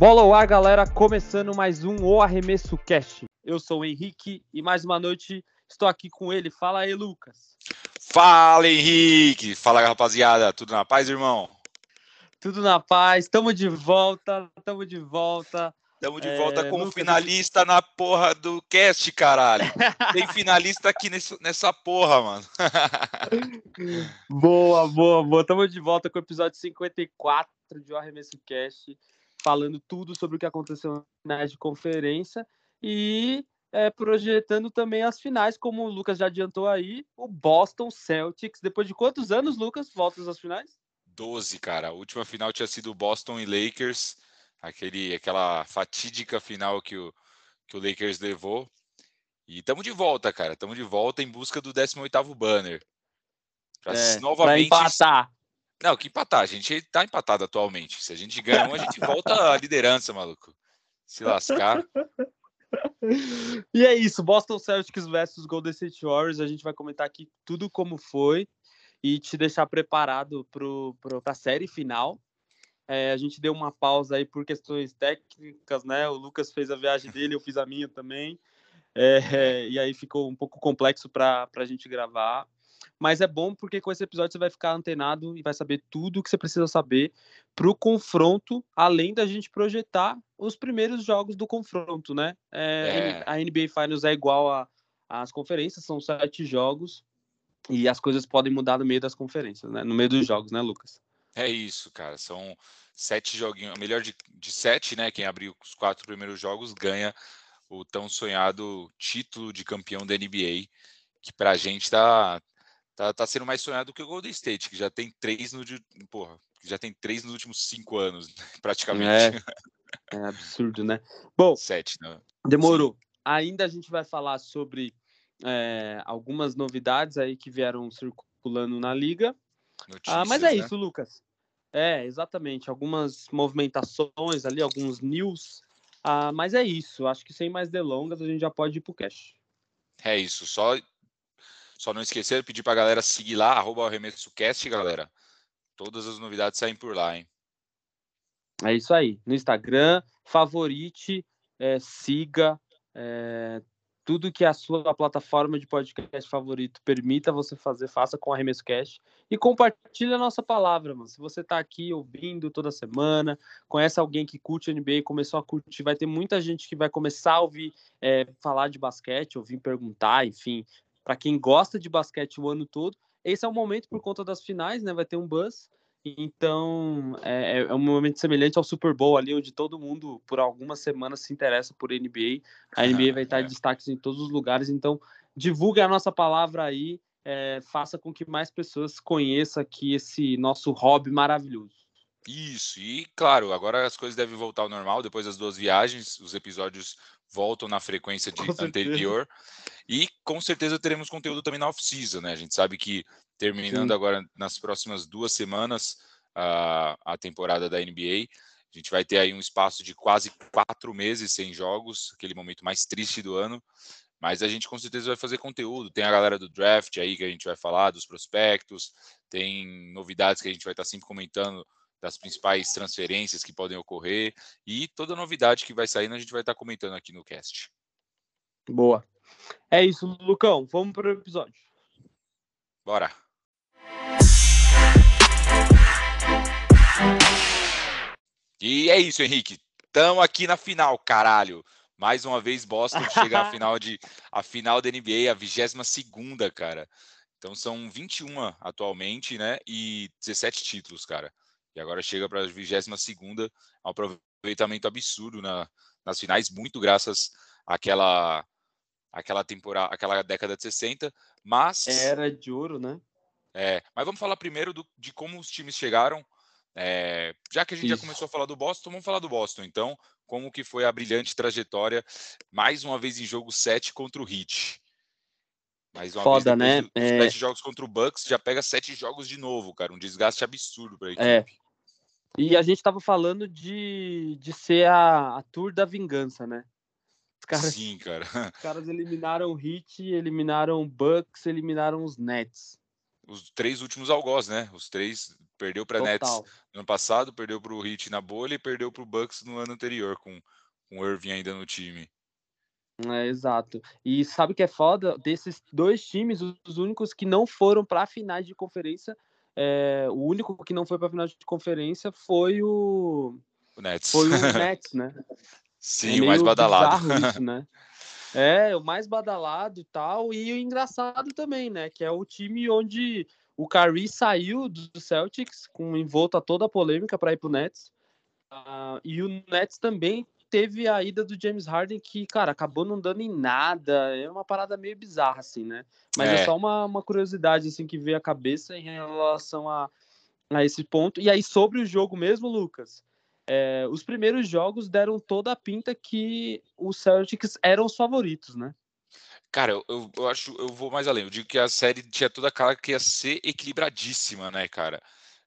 Bola ao ar, galera, começando mais um O Arremesso Cast. Eu sou o Henrique e mais uma noite estou aqui com ele. Fala aí, Lucas. Fala, Henrique. Fala, rapaziada. Tudo na paz, irmão? Tudo na paz. Tamo de volta. Tamo de volta. Tamo de volta é, com o finalista na porra do cast, caralho. Tem finalista aqui nesse, nessa porra, mano. boa, boa, boa. Tamo de volta com o episódio 54 de O Arremesso Cast falando tudo sobre o que aconteceu na de conferência e é, projetando também as finais, como o Lucas já adiantou aí, o Boston Celtics. Depois de quantos anos, Lucas, voltas às finais? Doze, cara. A última final tinha sido Boston e Lakers, aquele, aquela fatídica final que o, que o Lakers levou. E estamos de volta, cara. Estamos de volta em busca do 18º banner. Pra é, novamente pra empatar. Não, que empatar. A gente tá empatado atualmente. Se a gente ganha um, a gente volta à liderança, maluco. Se lascar. E é isso, Boston Celtics versus Golden State Warriors. A gente vai comentar aqui tudo como foi e te deixar preparado para a série final. É, a gente deu uma pausa aí por questões técnicas, né? O Lucas fez a viagem dele, eu fiz a minha também. É, e aí ficou um pouco complexo para a gente gravar. Mas é bom porque com esse episódio você vai ficar antenado e vai saber tudo o que você precisa saber para o confronto, além da gente projetar os primeiros jogos do confronto, né? É, é. A NBA Finals é igual às conferências, são sete jogos e as coisas podem mudar no meio das conferências, né? No meio dos jogos, né, Lucas? É isso, cara. São sete joguinhos, melhor de, de sete, né? Quem abrir os quatro primeiros jogos ganha o tão sonhado título de campeão da NBA, que para a gente tá, tá, tá sendo mais sonhado que o Golden State, que já tem três no porra, já tem três nos últimos cinco anos, praticamente. É, é absurdo, né? Bom, sete, né? Demorou. Sim. Ainda a gente vai falar sobre é, algumas novidades aí que vieram circulando na liga. Notícias, ah, mas é né? isso, Lucas. É, exatamente. Algumas movimentações ali, alguns news. Ah, mas é isso. Acho que sem mais delongas a gente já pode ir pro cash. É isso. Só só não esquecer, pedir para a galera seguir lá, arroba arremessocast, galera. Todas as novidades saem por lá, hein? É isso aí. No Instagram, favorite, é, siga. É, tudo que a sua plataforma de podcast favorito permita você fazer, faça com Arremesso Cast e compartilhe a nossa palavra, mano. Se você está aqui ouvindo toda semana, conhece alguém que curte NBA, começou a curtir, vai ter muita gente que vai começar a ouvir é, falar de basquete, ouvir perguntar, enfim, para quem gosta de basquete o ano todo. Esse é o momento por conta das finais, né? Vai ter um buzz. Então, é, é, um momento semelhante ao Super Bowl ali, onde todo mundo, por algumas semanas, se interessa por NBA. A NBA vai estar em destaques em todos os lugares. Então, divulgue a nossa palavra aí, é, faça com que mais pessoas conheçam aqui esse nosso hobby maravilhoso. Isso, e claro, agora as coisas devem voltar ao normal depois das duas viagens, os episódios voltam na frequência de anterior. E com certeza teremos conteúdo também na off-season, né? A gente sabe que terminando Sim. agora nas próximas duas semanas a, a temporada da NBA, a gente vai ter aí um espaço de quase quatro meses sem jogos, aquele momento mais triste do ano. Mas a gente com certeza vai fazer conteúdo. Tem a galera do draft aí que a gente vai falar, dos prospectos, tem novidades que a gente vai estar sempre comentando das principais transferências que podem ocorrer e toda novidade que vai saindo a gente vai estar comentando aqui no cast. Boa. É isso, Lucão. Vamos para o episódio. Bora. E é isso, Henrique. Estamos aqui na final, caralho. Mais uma vez, Boston chega à final de a final da NBA, a 22 segunda, cara. Então são 21 atualmente, né? E 17 títulos, cara. E agora chega para a 22 segunda, um aproveitamento absurdo na, nas finais, muito graças àquela aquela temporada, aquela década de 60, mas era de ouro, né? É, mas vamos falar primeiro do, de como os times chegaram. É, já que a gente Isso. já começou a falar do Boston, vamos falar do Boston. Então, como que foi a brilhante trajetória, mais uma vez em jogo 7 contra o Heat. Mais uma Foda, vez, né? É... Sete jogos contra o Bucks, já pega sete jogos de novo, cara. Um desgaste absurdo para a é. equipe. É. E a gente estava falando de, de ser a, a tour da vingança, né? Caras, Sim, cara. Os caras eliminaram o Heat, eliminaram o Bucks, eliminaram os Nets. Os três últimos algoz, né? Os três perdeu para Nets no ano passado, perdeu para o Heat na bolha e perdeu para o Bucks no ano anterior com, com o Irving ainda no time. É, exato. E sabe o que é foda? Desses dois times, os únicos que não foram para finais de conferência, é, o único que não foi para final de conferência foi o, o Nets. Foi o Nets, né? Sim, é o mais badalado. Isso, né? É, o mais badalado e tal. E o engraçado também, né? Que é o time onde o Curry saiu do Celtics, com envolto a toda a polêmica para ir pro Nets. Uh, e o Nets também teve a ida do James Harden, que, cara, acabou não dando em nada. É uma parada meio bizarra, assim, né? Mas é, é só uma, uma curiosidade, assim, que veio à cabeça em relação a, a esse ponto. E aí, sobre o jogo mesmo, Lucas, é, os primeiros jogos deram toda a pinta que os Celtics eram os favoritos, né? Cara, eu, eu acho, eu vou mais além. Eu digo que a série tinha toda a cara que ia ser equilibradíssima, né, cara?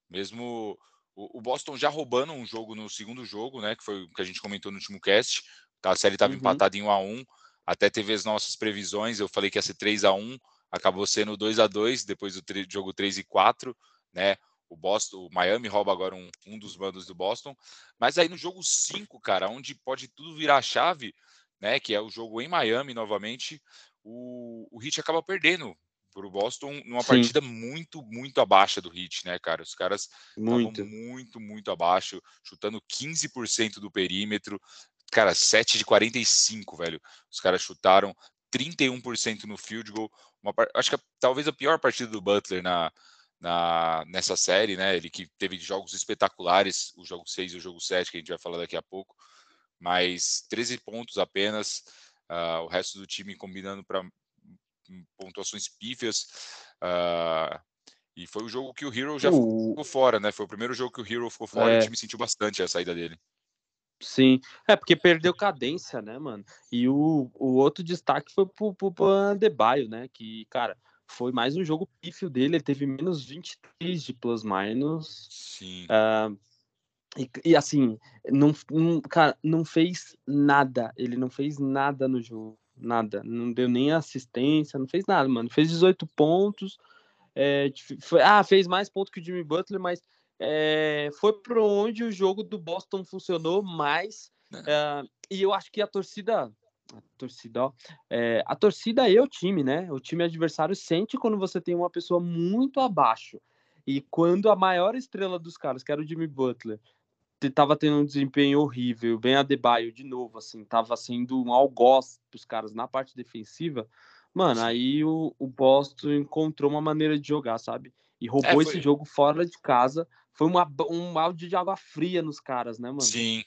Mesmo o, o Boston já roubando um jogo no segundo jogo, né? Que foi o que a gente comentou no último cast. Tá? A série estava uhum. empatada em 1 a 1 Até teve as nossas previsões. Eu falei que ia ser 3 a 1 acabou sendo 2 a 2 depois do jogo 3 e 4, né? O Boston, o Miami rouba agora um, um dos bandos do Boston. Mas aí no jogo 5, cara, onde pode tudo virar chave, né? Que é o jogo em Miami novamente, o, o Heat acaba perdendo para o Boston numa Sim. partida muito, muito abaixo do Heat, né, cara? Os caras muito, muito, muito abaixo, chutando 15% do perímetro. Cara, 7 de 45, velho. Os caras chutaram 31% no field goal. Uma, acho que a, talvez a pior partida do Butler na, na, nessa série, né? Ele que teve jogos espetaculares, o jogo 6 e o jogo 7, que a gente vai falar daqui a pouco, mas 13 pontos apenas, uh, o resto do time combinando para pontuações pífias. Uh, e foi o jogo que o Hero já uh. ficou fora, né? Foi o primeiro jogo que o Hero ficou fora é. e o é. time sentiu bastante a saída dele. Sim, é porque perdeu cadência, né, mano? E o, o outro destaque foi pro, pro, pro Andebaio, né? Que, cara, foi mais um jogo pífio dele, ele teve menos 23 de plus-minus. Sim. Uh, e, e, assim, não, não, cara, não fez nada, ele não fez nada no jogo, nada, não deu nem assistência, não fez nada, mano, fez 18 pontos, é, foi, ah, fez mais pontos que o Jimmy Butler, mas é, foi para onde o jogo do Boston funcionou mais, é. e eu acho que a torcida a torcida, ó, é, a torcida e o time, né? O time adversário sente quando você tem uma pessoa muito abaixo. E quando a maior estrela dos caras, que era o Jimmy Butler, tava tendo um desempenho horrível, bem Adebayo de novo, assim, tava sendo um algoz pros caras na parte defensiva, mano, aí o, o Boston encontrou uma maneira de jogar, sabe? E roubou é, foi... esse jogo fora de casa. Foi uma, um balde de água fria nos caras, né, mano? Sim,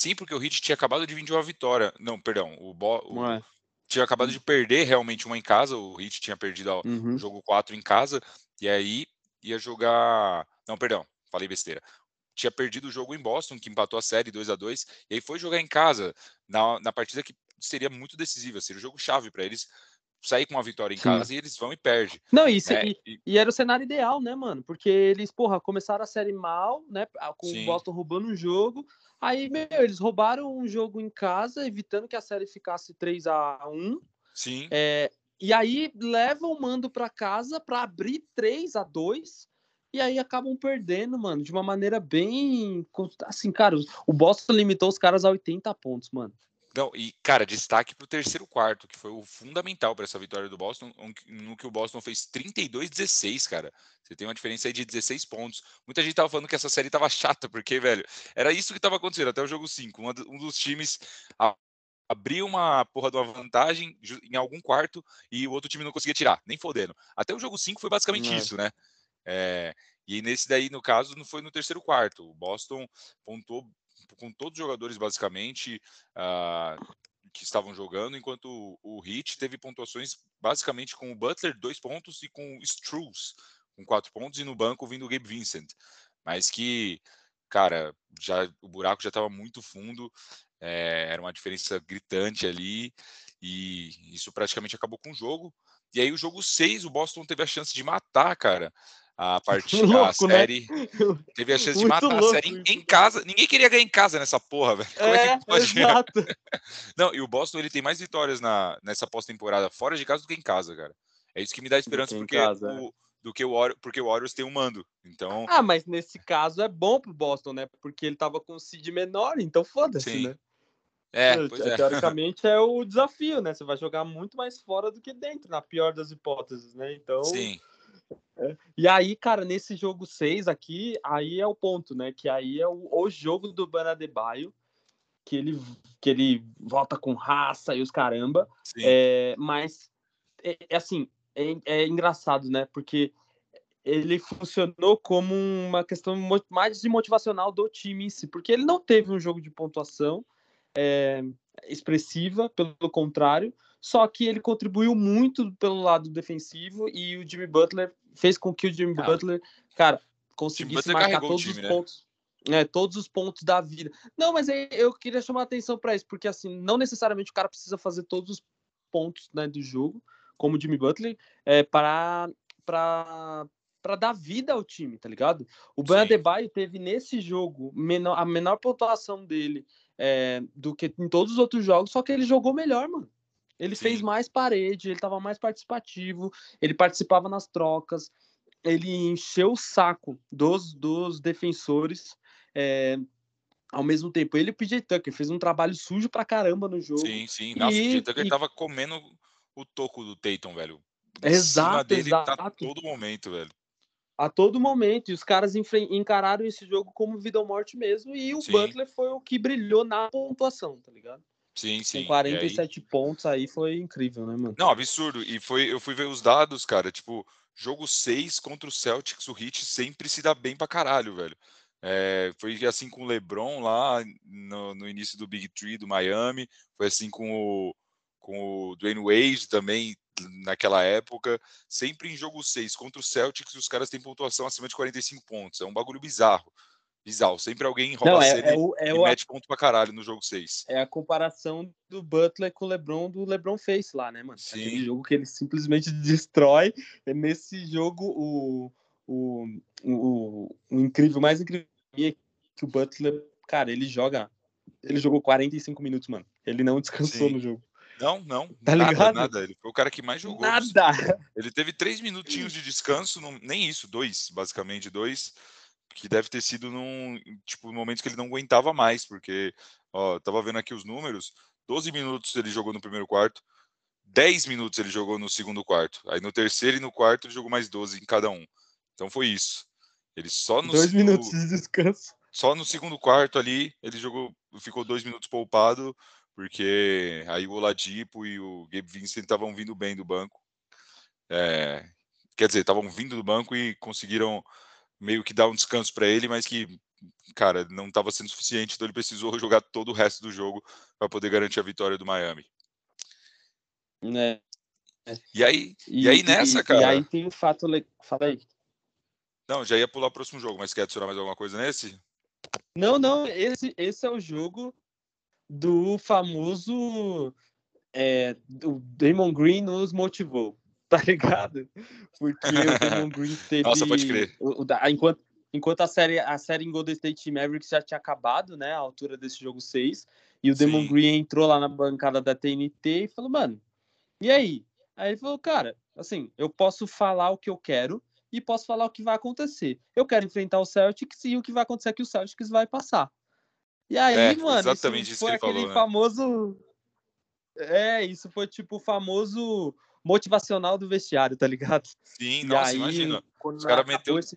Sim, porque o Heat tinha acabado de vir de uma vitória. Não, perdão, o, Bo... o... É. tinha acabado de perder realmente uma em casa. O Heat tinha perdido o uhum. jogo 4 em casa. E aí ia jogar. Não, perdão, falei besteira. Tinha perdido o jogo em Boston, que empatou a série 2 a 2 E aí foi jogar em casa, na, na partida que seria muito decisiva, seria o jogo chave para eles sair com uma vitória em Sim. casa e eles vão e perdem. Não, isso, é, e, e, era o cenário ideal, né, mano? Porque eles, porra, começaram a série mal, né? Com Sim. o Boston roubando um jogo. Aí, meu, eles roubaram um jogo em casa, evitando que a série ficasse 3 a 1 Sim. É, e aí levam o mando para casa para abrir 3 a 2 e aí acabam perdendo, mano, de uma maneira bem. Assim, cara, o Boston limitou os caras a 80 pontos, mano. Não, e, cara, destaque para o terceiro quarto, que foi o fundamental para essa vitória do Boston, no que o Boston fez 32-16, cara. Você tem uma diferença aí de 16 pontos. Muita gente tava falando que essa série tava chata, porque, velho, era isso que tava acontecendo até o jogo 5. Um dos times abriu uma porra de uma vantagem em algum quarto e o outro time não conseguia tirar, nem fodendo. Até o jogo 5 foi basicamente é. isso, né? É, e nesse daí, no caso, não foi no terceiro quarto. O Boston pontuou com todos os jogadores basicamente uh, que estavam jogando, enquanto o, o Heat teve pontuações basicamente com o Butler dois pontos e com o Struz com quatro pontos e no banco vindo o Gabe Vincent, mas que cara já o buraco já estava muito fundo, é, era uma diferença gritante ali e isso praticamente acabou com o jogo. E aí o jogo 6, o Boston teve a chance de matar, cara, a partida, louco, a né? série. Né? Teve a chance de matar louco, a série em, em, casa. Ninguém queria ganhar em casa nessa porra, velho. Como é, é que pode exato. Não, e o Boston ele tem mais vitórias na, nessa pós-temporada fora de casa do que em casa, cara. É isso que me dá esperança, porque casa, o, é. do que o porque o Warriors tem um mando. Então. Ah, mas nesse caso é bom pro Boston, né? Porque ele tava com um seed menor, então foda-se, né? É, é. Teoricamente é o desafio, né? Você vai jogar muito mais fora do que dentro, na pior das hipóteses, né? Então. Sim. E aí, cara, nesse jogo 6 aqui, aí é o ponto, né? Que aí é o, o jogo do Banadebaio, que ele, que ele volta com raça e os caramba. É, mas, é, é assim, é, é, engraçado, né? Porque ele funcionou como uma questão mais de motivacional do time em si, porque ele não teve um jogo de pontuação é, expressiva, pelo contrário, só que ele contribuiu muito pelo lado defensivo e o Jimmy Butler fez com que o Jimmy ah. Butler, cara, conseguisse marcar todos time, os né? pontos. Né, todos os pontos da vida. Não, mas eu queria chamar a atenção para isso, porque assim, não necessariamente o cara precisa fazer todos os pontos né, do jogo, como o Jimmy Butler, é, para para dar vida ao time, tá ligado? O Ban Adebayo teve nesse jogo menor, a menor pontuação dele é, do que em todos os outros jogos, só que ele jogou melhor, mano. Ele Sim. fez mais parede, ele estava mais participativo, ele participava nas trocas, ele encheu o saco dos, dos defensores. É, ao mesmo tempo, ele e o PJ Tucker fez um trabalho sujo pra caramba no jogo. Sim, sim. Nossa, e, o PJ Tucker e... tava comendo o toco do Tatum, velho. Exato, dele exato. a todo momento, velho. A todo momento. E os caras encararam esse jogo como vida ou morte mesmo. E o sim. Butler foi o que brilhou na pontuação, tá ligado? Sim, sim. Com 47 aí... pontos aí foi incrível, né, mano? Não, absurdo. E foi, eu fui ver os dados, cara. Tipo, jogo 6 contra o Celtics, o Hit sempre se dá bem pra caralho, velho. É, foi assim com o LeBron lá no, no, início do Big Three do Miami. Foi assim com o, com o Dwayne Wade também naquela época. Sempre em jogo 6 contra o Celtics, os caras têm pontuação acima de 45 pontos. É um bagulho bizarro. Bizarro. Sempre alguém rouba Não, é, é, o, é e o, mete ponto pra caralho no jogo 6. É a comparação do Butler com o LeBron do LeBron Face lá, né, mano? Sim. Aquele jogo que ele simplesmente destrói. É nesse jogo o, o, o, o incrível, mais incrível é que o Butler, cara, ele joga. Ele jogou 45 minutos, mano. Ele não descansou Sim. no jogo. Não, não. Tá nada, ligado? nada. Ele foi o cara que mais jogou. Nada. Ele teve três minutinhos de descanso, nem isso, dois, basicamente, dois que deve ter sido num tipo momento que ele não aguentava mais, porque ó, tava vendo aqui os números, 12 minutos ele jogou no primeiro quarto, 10 minutos ele jogou no segundo quarto. Aí no terceiro e no quarto ele jogou mais 12 em cada um. Então foi isso. Ele só no dois minutos de descanso. Só no segundo quarto ali ele jogou, ficou dois minutos poupado, porque aí o Oladipo e o Gabe Vincent estavam vindo bem do banco. É, quer dizer, estavam vindo do banco e conseguiram meio que dar um descanso para ele, mas que, cara, não estava sendo suficiente, então ele precisou jogar todo o resto do jogo para poder garantir a vitória do Miami. Né? E aí, e, e aí nessa, e, cara. E aí tem o fato. Fala aí. Não, já ia pular o próximo jogo, mas quer adicionar mais alguma coisa nesse? Não, não, esse, esse é o jogo do famoso. É, o Damon Green nos motivou tá ligado? Porque o Damon Green teve. Nossa, pode crer. O, o, enquanto, enquanto a série, a série em Golden State Mavericks já tinha acabado, né? A altura desse jogo 6. E o Sim. Demon Green entrou lá na bancada da TNT e falou, mano, e aí? Aí ele falou, cara, assim, eu posso falar o que eu quero e posso falar o que vai acontecer. Eu quero enfrentar o Celtics e o que vai acontecer é que o Celtics vai passar. E aí, é, mano, exatamente isso foi aquele falou, né? famoso. É, isso foi tipo o famoso motivacional do vestiário, tá ligado? Sim, e nossa, aí, imagina. Os caras meteu. Esse...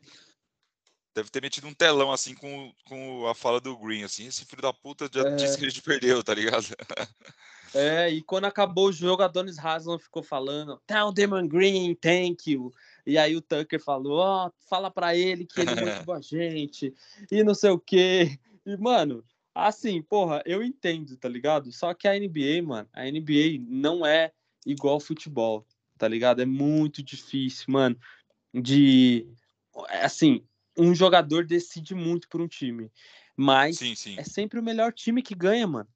Deve ter metido um telão assim com, com a fala do Green, assim, esse filho da puta já é... disse que a gente perdeu, tá ligado? É, e quando acabou o jogo, a Donis Haslam ficou falando, tell Demon Green, thank you. E aí o Tucker falou, ó, oh, fala pra ele que ele motivou a gente, e não sei o quê. E, mano, assim, porra, eu entendo, tá ligado? Só que a NBA, mano, a NBA não é igual futebol, tá ligado? É muito difícil, mano, de assim, um jogador decide muito por um time, mas sim, sim. é sempre o melhor time que ganha, mano.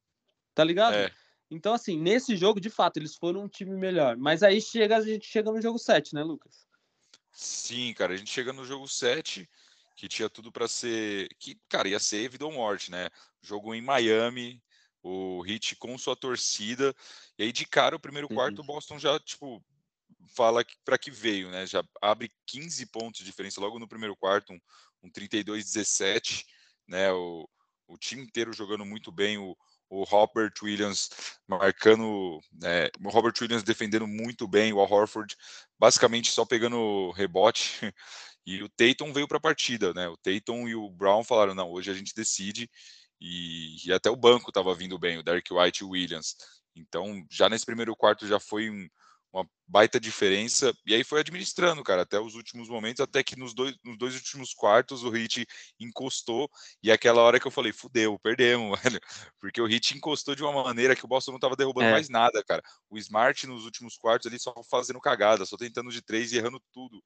Tá ligado? É. Então, assim, nesse jogo, de fato, eles foram um time melhor. Mas aí chega, a gente chega no jogo 7, né, Lucas? Sim, cara, a gente chega no jogo 7, que tinha tudo para ser. Que, cara, ia ser vida ou morte, né? Jogo em Miami, o Hit com sua torcida. E aí, de cara, o primeiro quarto, o uhum. Boston já, tipo, fala para que veio, né? Já abre 15 pontos de diferença logo no primeiro quarto, um, um 32-17, né? O, o time inteiro jogando muito bem, o, o Robert Williams marcando, né, o Robert Williams defendendo muito bem, o Al Horford basicamente só pegando rebote, e o Tatum veio para a partida, né? O Tatum e o Brown falaram: não, hoje a gente decide, e, e até o banco estava vindo bem, o Derek White e o Williams. Então, já nesse primeiro quarto já foi um, uma baita diferença. E aí foi administrando, cara, até os últimos momentos, até que nos dois, nos dois últimos quartos o Hit encostou. E aquela hora que eu falei, fudeu, perdemos, velho. Porque o Hit encostou de uma maneira que o Boston não tava derrubando é. mais nada, cara. O Smart nos últimos quartos ali só fazendo cagada, só tentando de três e errando tudo.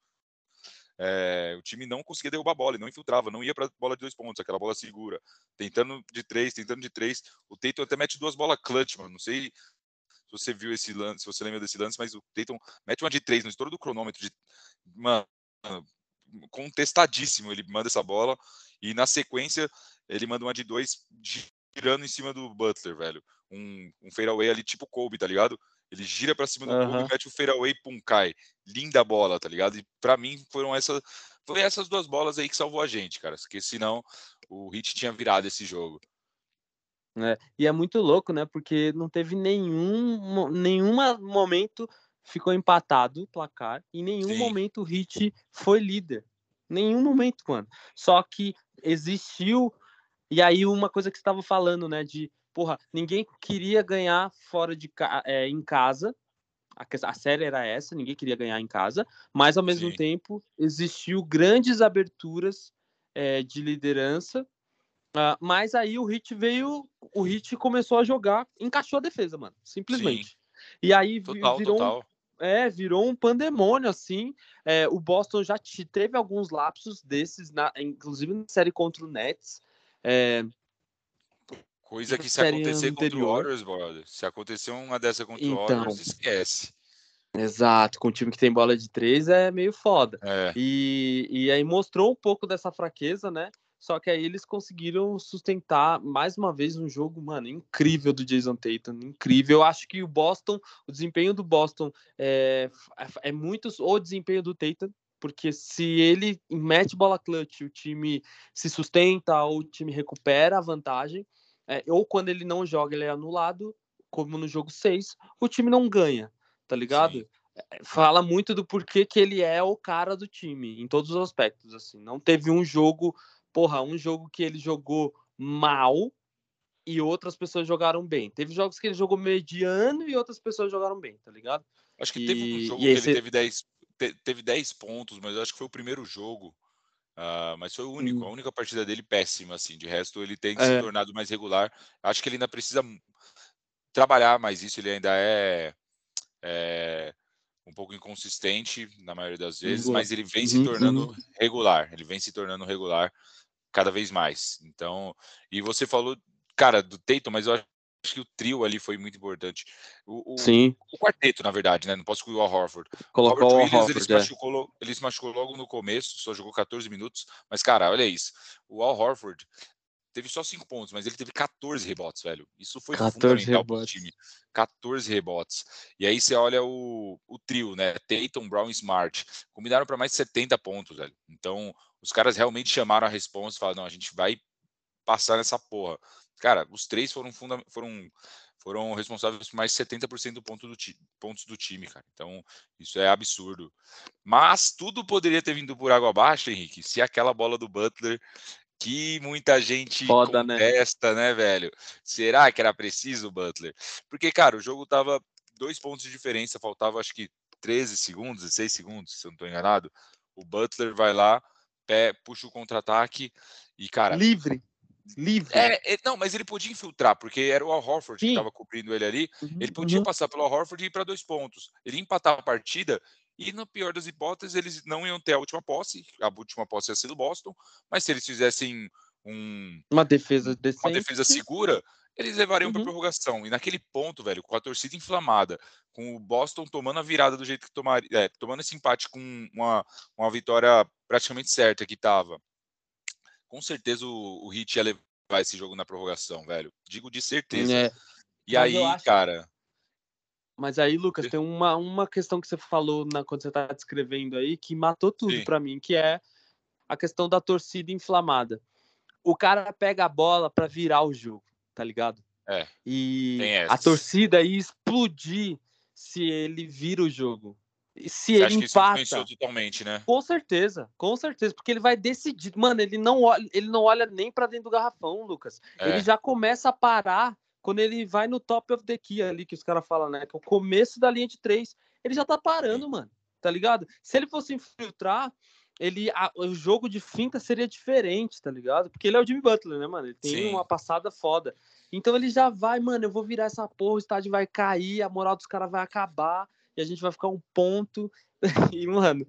É, o time não conseguia derrubar a bola, não infiltrava, não ia para bola de dois pontos, aquela bola segura, tentando de três, tentando de três. O Tatum até mete duas bolas clutch, mano. Não sei se você viu esse lance, se você lembra desse lance, mas o Tatum mete uma de três no estouro do cronômetro, de, mano, contestadíssimo. Ele manda essa bola e na sequência ele manda uma de dois girando em cima do Butler, velho. Um, um fadeaway ali tipo Kobe, tá ligado? Ele gira para cima do uhum. Kobe, mete o fadeaway, pum, cai. Linda bola, tá ligado? E para mim foram essas, foi essas duas bolas aí que salvou a gente, cara. Porque senão o Heat tinha virado esse jogo. É, e é muito louco, né? Porque não teve nenhum, nenhum momento ficou empatado o placar, em nenhum Sim. momento o Hit foi líder. Nenhum momento, mano. Só que existiu. E aí, uma coisa que você estava falando, né? De, porra, ninguém queria ganhar fora de é, em casa. A, a, série era essa, ninguém queria ganhar em casa, mas ao mesmo Sim. tempo existiu grandes aberturas é, de liderança Uh, mas aí o Hit veio, o Hit começou a jogar, encaixou a defesa, mano, simplesmente. Sim. E aí total, virou, total. Um, é, virou um pandemônio, assim. É, o Boston já teve alguns lapsos desses, na, inclusive na série contra o Nets. É, Coisa que se acontecer anterior. contra o Warriors, brother, se acontecer uma dessa contra então, o Warriors, esquece. Exato, com um time que tem bola de três é meio foda. É. E, e aí mostrou um pouco dessa fraqueza, né? Só que aí eles conseguiram sustentar mais uma vez um jogo, mano, incrível do Jason Tatum, incrível. Eu acho que o Boston, o desempenho do Boston é, é muito o desempenho do Tatum, porque se ele mete bola clutch, o time se sustenta, ou o time recupera a vantagem, é, ou quando ele não joga, ele é anulado, como no jogo 6, o time não ganha, tá ligado? Sim é, fala muito do porquê que ele é o cara do time, em todos os aspectos, assim. Não teve um jogo porra, um jogo que ele jogou mal e outras pessoas jogaram bem. Teve jogos que ele jogou mediano e outras pessoas jogaram bem, tá ligado? Acho que e, teve um jogo que esse... ele teve 10, teve 10 pontos, mas acho que foi o primeiro jogo. Uh, mas foi o único, hum. a única partida dele péssima, assim. De resto, ele tem é. se tornado mais regular. Acho que ele ainda precisa trabalhar mais isso. Ele ainda é, é um pouco inconsistente na maioria das vezes, mas ele vem se uhum, tornando uhum. regular. Ele vem se tornando regular cada vez mais. Então, e você falou, cara, do Tatum, mas eu acho que o trio ali foi muito importante. O, o, Sim. o quarteto, na verdade, né? Não posso excluir o Al Horford. Colocou o Williams, Horford, ele, se é. machucou, ele se machucou logo no começo, só jogou 14 minutos. Mas, cara, olha isso. O Al Horford teve só 5 pontos, mas ele teve 14 rebotes, velho. Isso foi fundamental para o time. 14 rebotes. E aí você olha o, o trio, né? Tatum, Brown Smart. Combinaram para mais de 70 pontos, velho. Então, os caras realmente chamaram a resposta e falaram: não, a gente vai passar nessa porra. Cara, os três foram, funda foram, foram responsáveis por mais de 70% do ponto do pontos do time, cara. Então, isso é absurdo. Mas tudo poderia ter vindo por água abaixo, Henrique, se aquela bola do Butler que muita gente Foda, né? contesta, né? né, velho? Será que era preciso o Butler? Porque, cara, o jogo tava dois pontos de diferença, faltava acho que 13 segundos, 16 segundos, se eu não tô enganado. O Butler vai lá, pé, puxa o contra-ataque e, cara. Livre. Livre. É, é, não, mas ele podia infiltrar, porque era o Al Horford Sim. que estava cobrindo ele ali. Uhum, ele podia uhum. passar pelo Al Horford e ir para dois pontos. Ele empatar a partida e, no pior das hipóteses, eles não iam ter a última posse. A última posse ia ser do Boston. Mas se eles fizessem um, uma defesa decente. uma defesa segura, eles levariam uhum. para prorrogação. E naquele ponto, velho, com a torcida inflamada, com o Boston tomando a virada do jeito que tomaria, é, tomando esse empate com uma, uma vitória praticamente certa que estava, com certeza o, o Heat ia levar esse jogo na prorrogação, velho. Digo de certeza. É. E Mas aí, acho... cara. Mas aí, Lucas, tem uma, uma questão que você falou na, quando você está descrevendo aí que matou tudo para mim, que é a questão da torcida inflamada. O cara pega a bola para virar o jogo tá ligado? É. E a torcida ia explodir se ele vira o jogo. Se Você ele empata. isso totalmente, né? Com certeza, com certeza, porque ele vai decidir. Mano, ele não olha, ele não olha nem para dentro do garrafão, Lucas. É. Ele já começa a parar quando ele vai no top of the key ali, que os caras falam, né? Que é o começo da linha de três. Ele já tá parando, Sim. mano. Tá ligado? Se ele fosse infiltrar, ele a, o jogo de finta seria diferente, tá ligado? Porque ele é o Jimmy Butler, né, mano? Ele tem Sim. uma passada foda. Então ele já vai, mano, eu vou virar essa porra, o estádio vai cair, a moral dos caras vai acabar e a gente vai ficar um ponto. e, mano,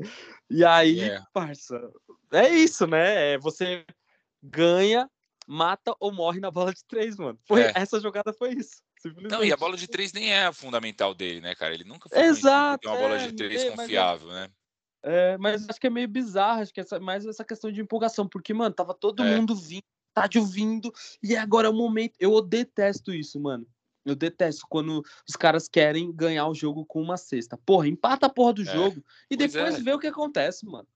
e aí, yeah. parça, é isso, né? É, você ganha, mata ou morre na bola de três, mano. Foi, é. Essa jogada foi isso. Não, e a bola de três nem é a fundamental dele, né, cara? Ele nunca foi Exato, uma bola de é, três é, confiável, né? É, mas acho que é meio bizarro, acho que é mais essa questão de empolgação, porque, mano, tava todo é. mundo vindo, estádio vindo, e agora é o momento. Eu detesto isso, mano. Eu detesto quando os caras querem ganhar o jogo com uma cesta. Porra, empata a porra do é. jogo e pois depois é. vê o que acontece, mano.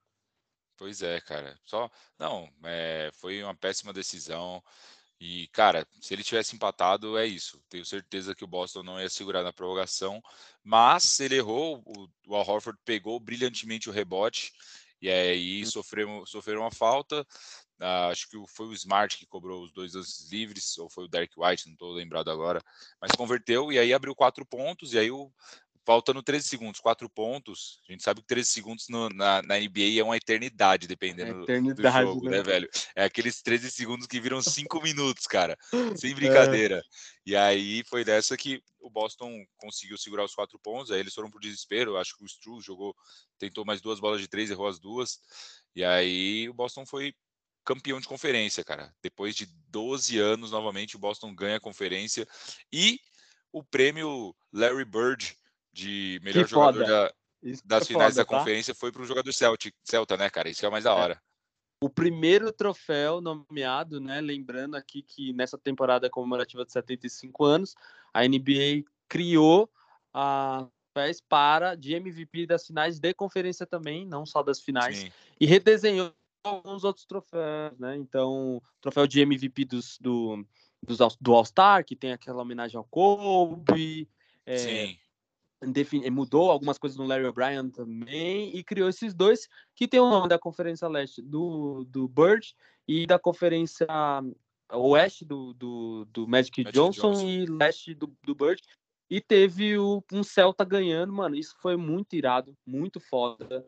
Pois é, cara. Só. Não, é, foi uma péssima decisão. E, cara, se ele tivesse empatado, é isso. Tenho certeza que o Boston não ia segurar na prorrogação. Mas ele errou, o, o Al Horford pegou brilhantemente o rebote. E aí hum. sofreu, sofreram uma falta. Uh, acho que foi o Smart que cobrou os dois lances livres, ou foi o Derek White, não estou lembrado agora, mas converteu e aí abriu quatro pontos. E aí o, faltando 13 segundos, 4 pontos. A gente sabe que 13 segundos no, na, na, NBA é uma eternidade, dependendo eternidade, do jogo, né? né? velho? É aqueles 13 segundos que viram 5 minutos, cara. Sem é. brincadeira. É. E aí foi dessa que o Boston conseguiu segurar os quatro pontos. Aí eles foram pro desespero. Acho que o Stru jogou, tentou mais duas bolas de três, errou as duas. E aí o Boston foi campeão de conferência, cara. Depois de 12 anos, novamente, o Boston ganha a conferência. E o prêmio Larry Bird de melhor que jogador da, das é finais foda, da tá? conferência foi para o jogador Celtic, Celta, né, cara? Isso é o mais da é. hora. É. O primeiro troféu nomeado, né? Lembrando aqui que nessa temporada comemorativa de 75 anos, a NBA criou a pés para de MVP das finais de conferência também, não só das finais, Sim. e redesenhou alguns outros troféus, né? Então, troféu de MVP dos, do, dos, do All-Star, que tem aquela homenagem ao Kobe. É, mudou algumas coisas no Larry O'Brien também e criou esses dois que tem o nome da Conferência Leste do, do Bird e da Conferência Oeste do, do, do Magic, Magic Johnson, Johnson, e Leste do, do Bird. E teve o, um Celta ganhando, mano. Isso foi muito irado, muito foda.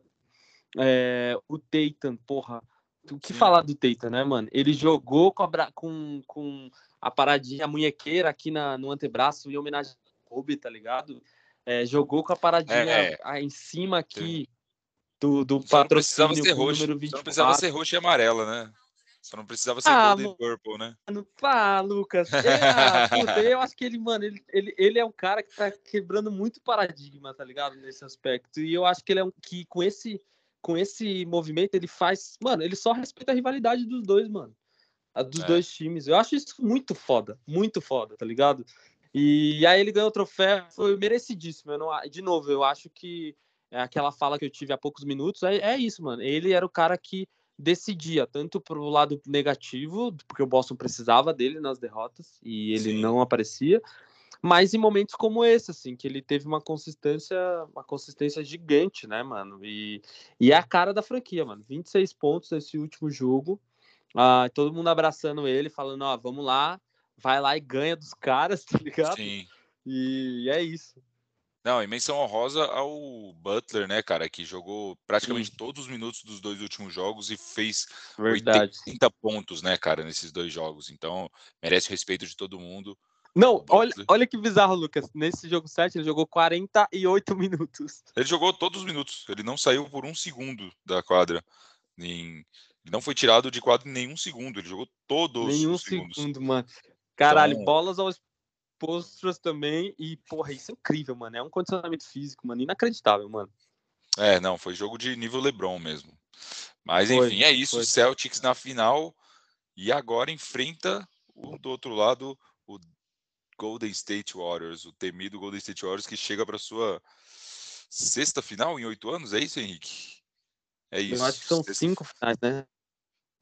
É, o Teitan, porra. O que Sim. falar do Teitan, né, mano? Ele jogou com a, com, com a paradinha, a munhequeira aqui na, no antebraço em homenagem ao Kobe, tá ligado? É, jogou com a paradinha é, é. em cima aqui do, do Só patrocínio não precisava ser roxo, número 24. Só não precisava ser roxo e amarela, né? Só não precisava ser ah, Golden Purple, né? Mano, pá, Lucas. É, puta, eu acho que ele, mano, ele, ele, ele é um cara que tá quebrando muito paradigma, tá ligado? Nesse aspecto. E eu acho que ele é um que com esse com esse movimento ele faz, mano, ele só respeita a rivalidade dos dois, mano. A dos é. dois times. Eu acho isso muito foda, muito foda, tá ligado? E aí ele ganhou o troféu, foi merecidíssimo. Não, de novo, eu acho que é aquela fala que eu tive há poucos minutos é, é isso, mano. Ele era o cara que decidia tanto pro lado negativo, porque o Boston precisava dele nas derrotas e ele Sim. não aparecia, mas em momentos como esse, assim, que ele teve uma consistência, uma consistência gigante, né, mano? E, e é a cara da franquia, mano. 26 pontos nesse último jogo. Ah, todo mundo abraçando ele, falando, ó, vamos lá, vai lá e ganha dos caras, tá ligado? Sim. E é isso. Não, e menção honrosa ao Butler, né, cara, que jogou praticamente Sim. todos os minutos dos dois últimos jogos e fez Verdade. 80 pontos, né, cara, nesses dois jogos. Então, merece o respeito de todo mundo. Não, olha, olha que bizarro, Lucas. Nesse jogo 7, ele jogou 48 minutos. Ele jogou todos os minutos. Ele não saiu por um segundo da quadra. Em... Ele não foi tirado de quadro em nenhum segundo. Ele jogou todos nenhum os segundos. segundo, mano. Caralho, então... bolas aos posters também. E, porra, isso é incrível, mano. É um condicionamento físico, mano. Inacreditável, mano. É, não, foi jogo de nível LeBron mesmo. Mas, foi, enfim, é isso. Foi. Celtics na final. E agora enfrenta o, do outro lado o Golden State Warriors, o temido Golden State Warriors, que chega para sua sexta final em oito anos. É isso, Henrique? É isso. Eu acho que são sexta... cinco finais, né?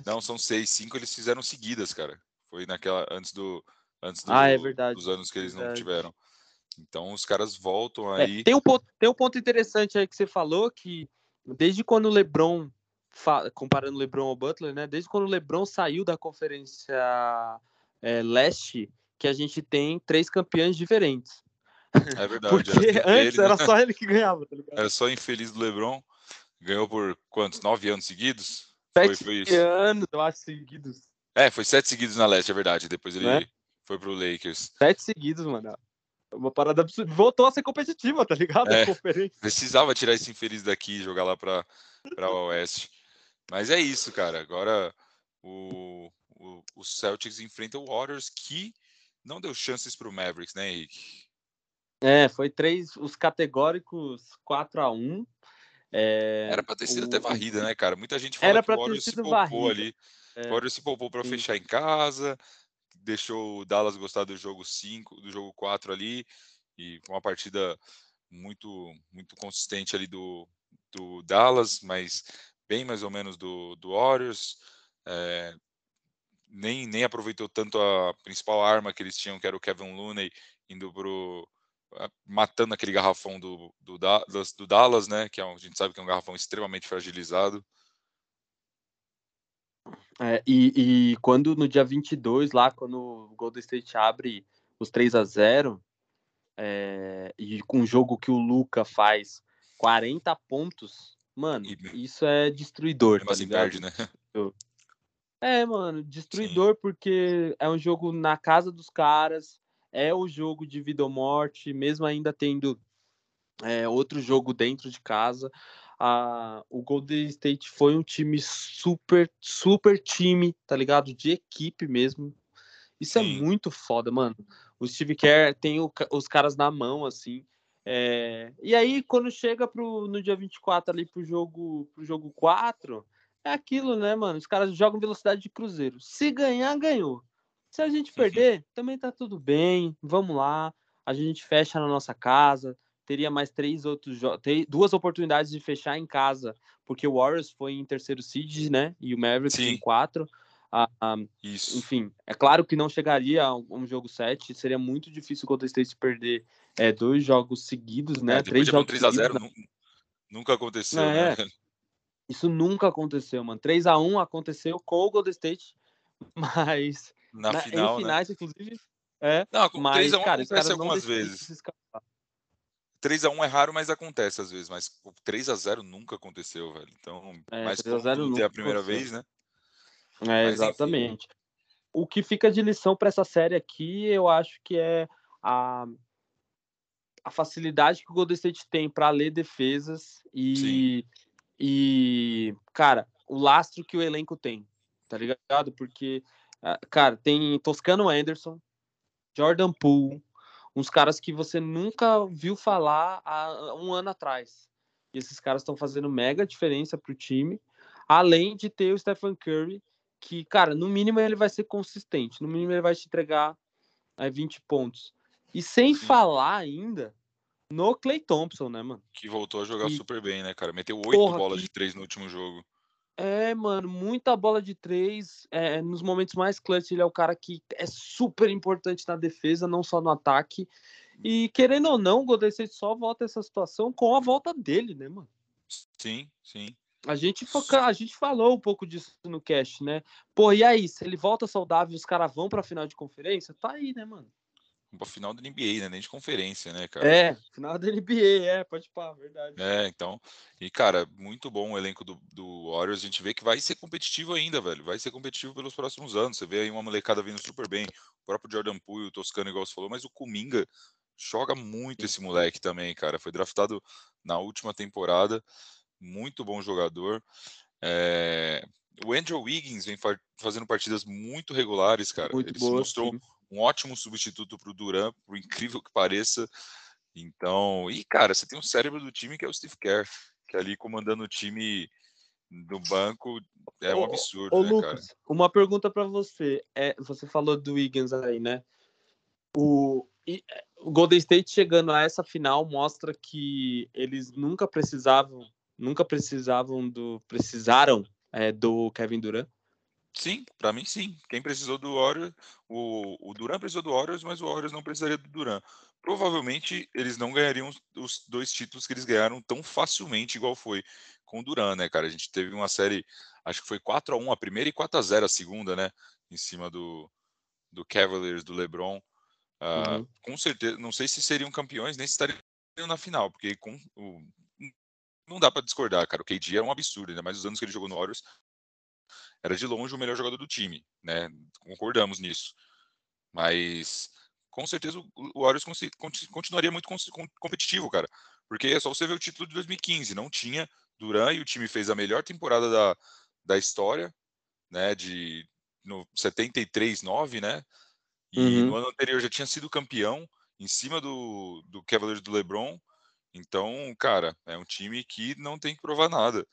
Não, são seis. Cinco eles fizeram seguidas, cara. Foi naquela antes do antes do, ah, é verdade. dos anos que eles não tiveram. Então os caras voltam é, aí. É, tem, um ponto, tem um ponto interessante aí que você falou que desde quando o LeBron, comparando o LeBron ao Butler, né? Desde quando o LeBron saiu da conferência é, leste, que a gente tem três campeões diferentes. É verdade. Porque era antes era né? só ele que ganhava, tá ligado? Era só infeliz do LeBron. Ganhou por quantos? Nove anos seguidos? Sete foi, foi anos, eu acho, seguidos. É, foi sete seguidos na leste, é verdade. Depois ele é? foi pro Lakers. Sete seguidos, mano. Uma parada absurda. Voltou a ser competitiva, tá ligado? É, precisava tirar esse infeliz daqui e jogar lá pra, pra Oeste. Mas é isso, cara. Agora o, o, o Celtics enfrenta o Warriors, que não deu chances pro Mavericks, né, Henrique? É, foi três, os categóricos 4 a 1 é, Era pra ter sido o... até varrida, né, cara? Muita gente fala Era que o Warriors se poupou varrida. ali. É. O Warriors se poupou Sim. fechar em casa, deixou o Dallas gostar do jogo 5, do jogo 4 ali, e uma partida muito muito consistente ali do, do Dallas, mas bem mais ou menos do, do Warriors. É, nem, nem aproveitou tanto a principal arma que eles tinham, que era o Kevin Looney, indo pro matando aquele garrafão do, do, do Dallas, né? Que é um, a gente sabe que é um garrafão extremamente fragilizado. É, e, e, quando no dia 22, lá, quando o Golden State abre os 3 a 0 é, e com o jogo que o Luca faz 40 pontos, mano, isso é destruidor, tá ligado? Perde, né? É, mano, destruidor Sim. porque é um jogo na casa dos caras, é o jogo de vida ou morte, mesmo ainda tendo é, outro jogo dentro de casa. A, o Golden State foi um time super, super time, tá ligado? De equipe mesmo. Isso é muito foda, mano. O Steve Kerr tem o, os caras na mão, assim. É... E aí, quando chega pro, no dia 24 ali pro jogo, pro jogo 4, é aquilo, né, mano? Os caras jogam velocidade de cruzeiro. Se ganhar, ganhou. Se a gente perder, também tá tudo bem. Vamos lá. A gente fecha na nossa casa teria mais três outros duas oportunidades de fechar em casa, porque o Warriors foi em terceiro seed, né? E o Mavericks Sim. em quatro. Ah, ah, Isso. Enfim, é claro que não chegaria a um jogo 7, seria muito difícil o Golden State perder é, dois jogos seguidos, né? É, três jogos 3 a 0 seguidos, nunca aconteceu, é, né? Isso nunca aconteceu, mano. 3 a 1 aconteceu com o Golden State, mas na, na final, em finais, né? inclusive, é, não, com mas, 3 a 1 cara, acontece algumas vezes. 3 a 1 é raro, mas acontece às vezes. Mas 3 a 0 nunca aconteceu, velho. Então, é, mais como é a primeira vez, né? É, mas, exatamente. Enfim. O que fica de lição para essa série aqui, eu acho que é a, a facilidade que o Golden State tem para ler defesas e, e, cara, o lastro que o elenco tem, tá ligado? Porque, ah, cara, tem Toscano Anderson, Jordan Poole, uns caras que você nunca viu falar há um ano atrás. E esses caras estão fazendo mega diferença para o time, além de ter o Stephen Curry, que, cara, no mínimo ele vai ser consistente, no mínimo ele vai te entregar é, 20 pontos. E sem Sim. falar ainda no Clay Thompson, né, mano? Que voltou a jogar e... super bem, né, cara? Meteu oito bolas que... de três no último jogo. É, mano, muita bola de três. É, nos momentos mais clutch, ele é o cara que é super importante na defesa, não só no ataque. E querendo ou não, o Golden State só volta essa situação com a volta dele, né, mano? Sim, sim. A gente, foca... a gente falou um pouco disso no cast, né? Pô, e aí, se ele volta saudável e os caras vão pra final de conferência, tá aí, né, mano? Pra final da NBA, né? Nem de conferência, né, cara? É, final da NBA, é, pode falar, verdade. É, então. E, cara, muito bom o elenco do, do Warriors. A gente vê que vai ser competitivo ainda, velho. Vai ser competitivo pelos próximos anos. Você vê aí uma molecada vindo super bem. O próprio Jordan Poole, o Toscano, igual você falou, mas o Kuminga joga muito esse moleque também, cara. Foi draftado na última temporada. Muito bom jogador. É... O Andrew Wiggins vem fazendo partidas muito regulares, cara. Muito Ele boa, se mostrou sim um ótimo substituto para o Duran, por incrível que pareça. Então, e cara, você tem um cérebro do time que é o Steve Kerr, que é ali comandando o time do banco é um absurdo, ô, ô, né, Lucas, cara? Uma pergunta para você. É, você falou do Wiggins aí, né? O, o Golden State chegando a essa final mostra que eles nunca precisavam, nunca precisavam do, precisaram é, do Kevin Durant. Sim, para mim sim. Quem precisou do Warriors, o, o Durant precisou do Warriors, mas o Warriors não precisaria do Durant. Provavelmente eles não ganhariam os, os dois títulos que eles ganharam tão facilmente igual foi com o Duran, né, cara? A gente teve uma série, acho que foi 4 a 1 a primeira e 4 a 0 a segunda, né? Em cima do, do Cavaliers, do LeBron. Uh, uhum. Com certeza, não sei se seriam campeões, nem se estariam na final, porque com o, não dá para discordar, cara. O KD era um absurdo, ainda mais os anos que ele jogou no Warriors. Era de longe o melhor jogador do time, né? Concordamos nisso. Mas com certeza o Warriors continuaria muito competitivo, cara. Porque é só você ver o título de 2015, não tinha Duran e o time fez a melhor temporada da, da história, né, de no 73-9, né? E uhum. no ano anterior já tinha sido campeão em cima do, do Cavaliers do LeBron. Então, cara, é um time que não tem que provar nada.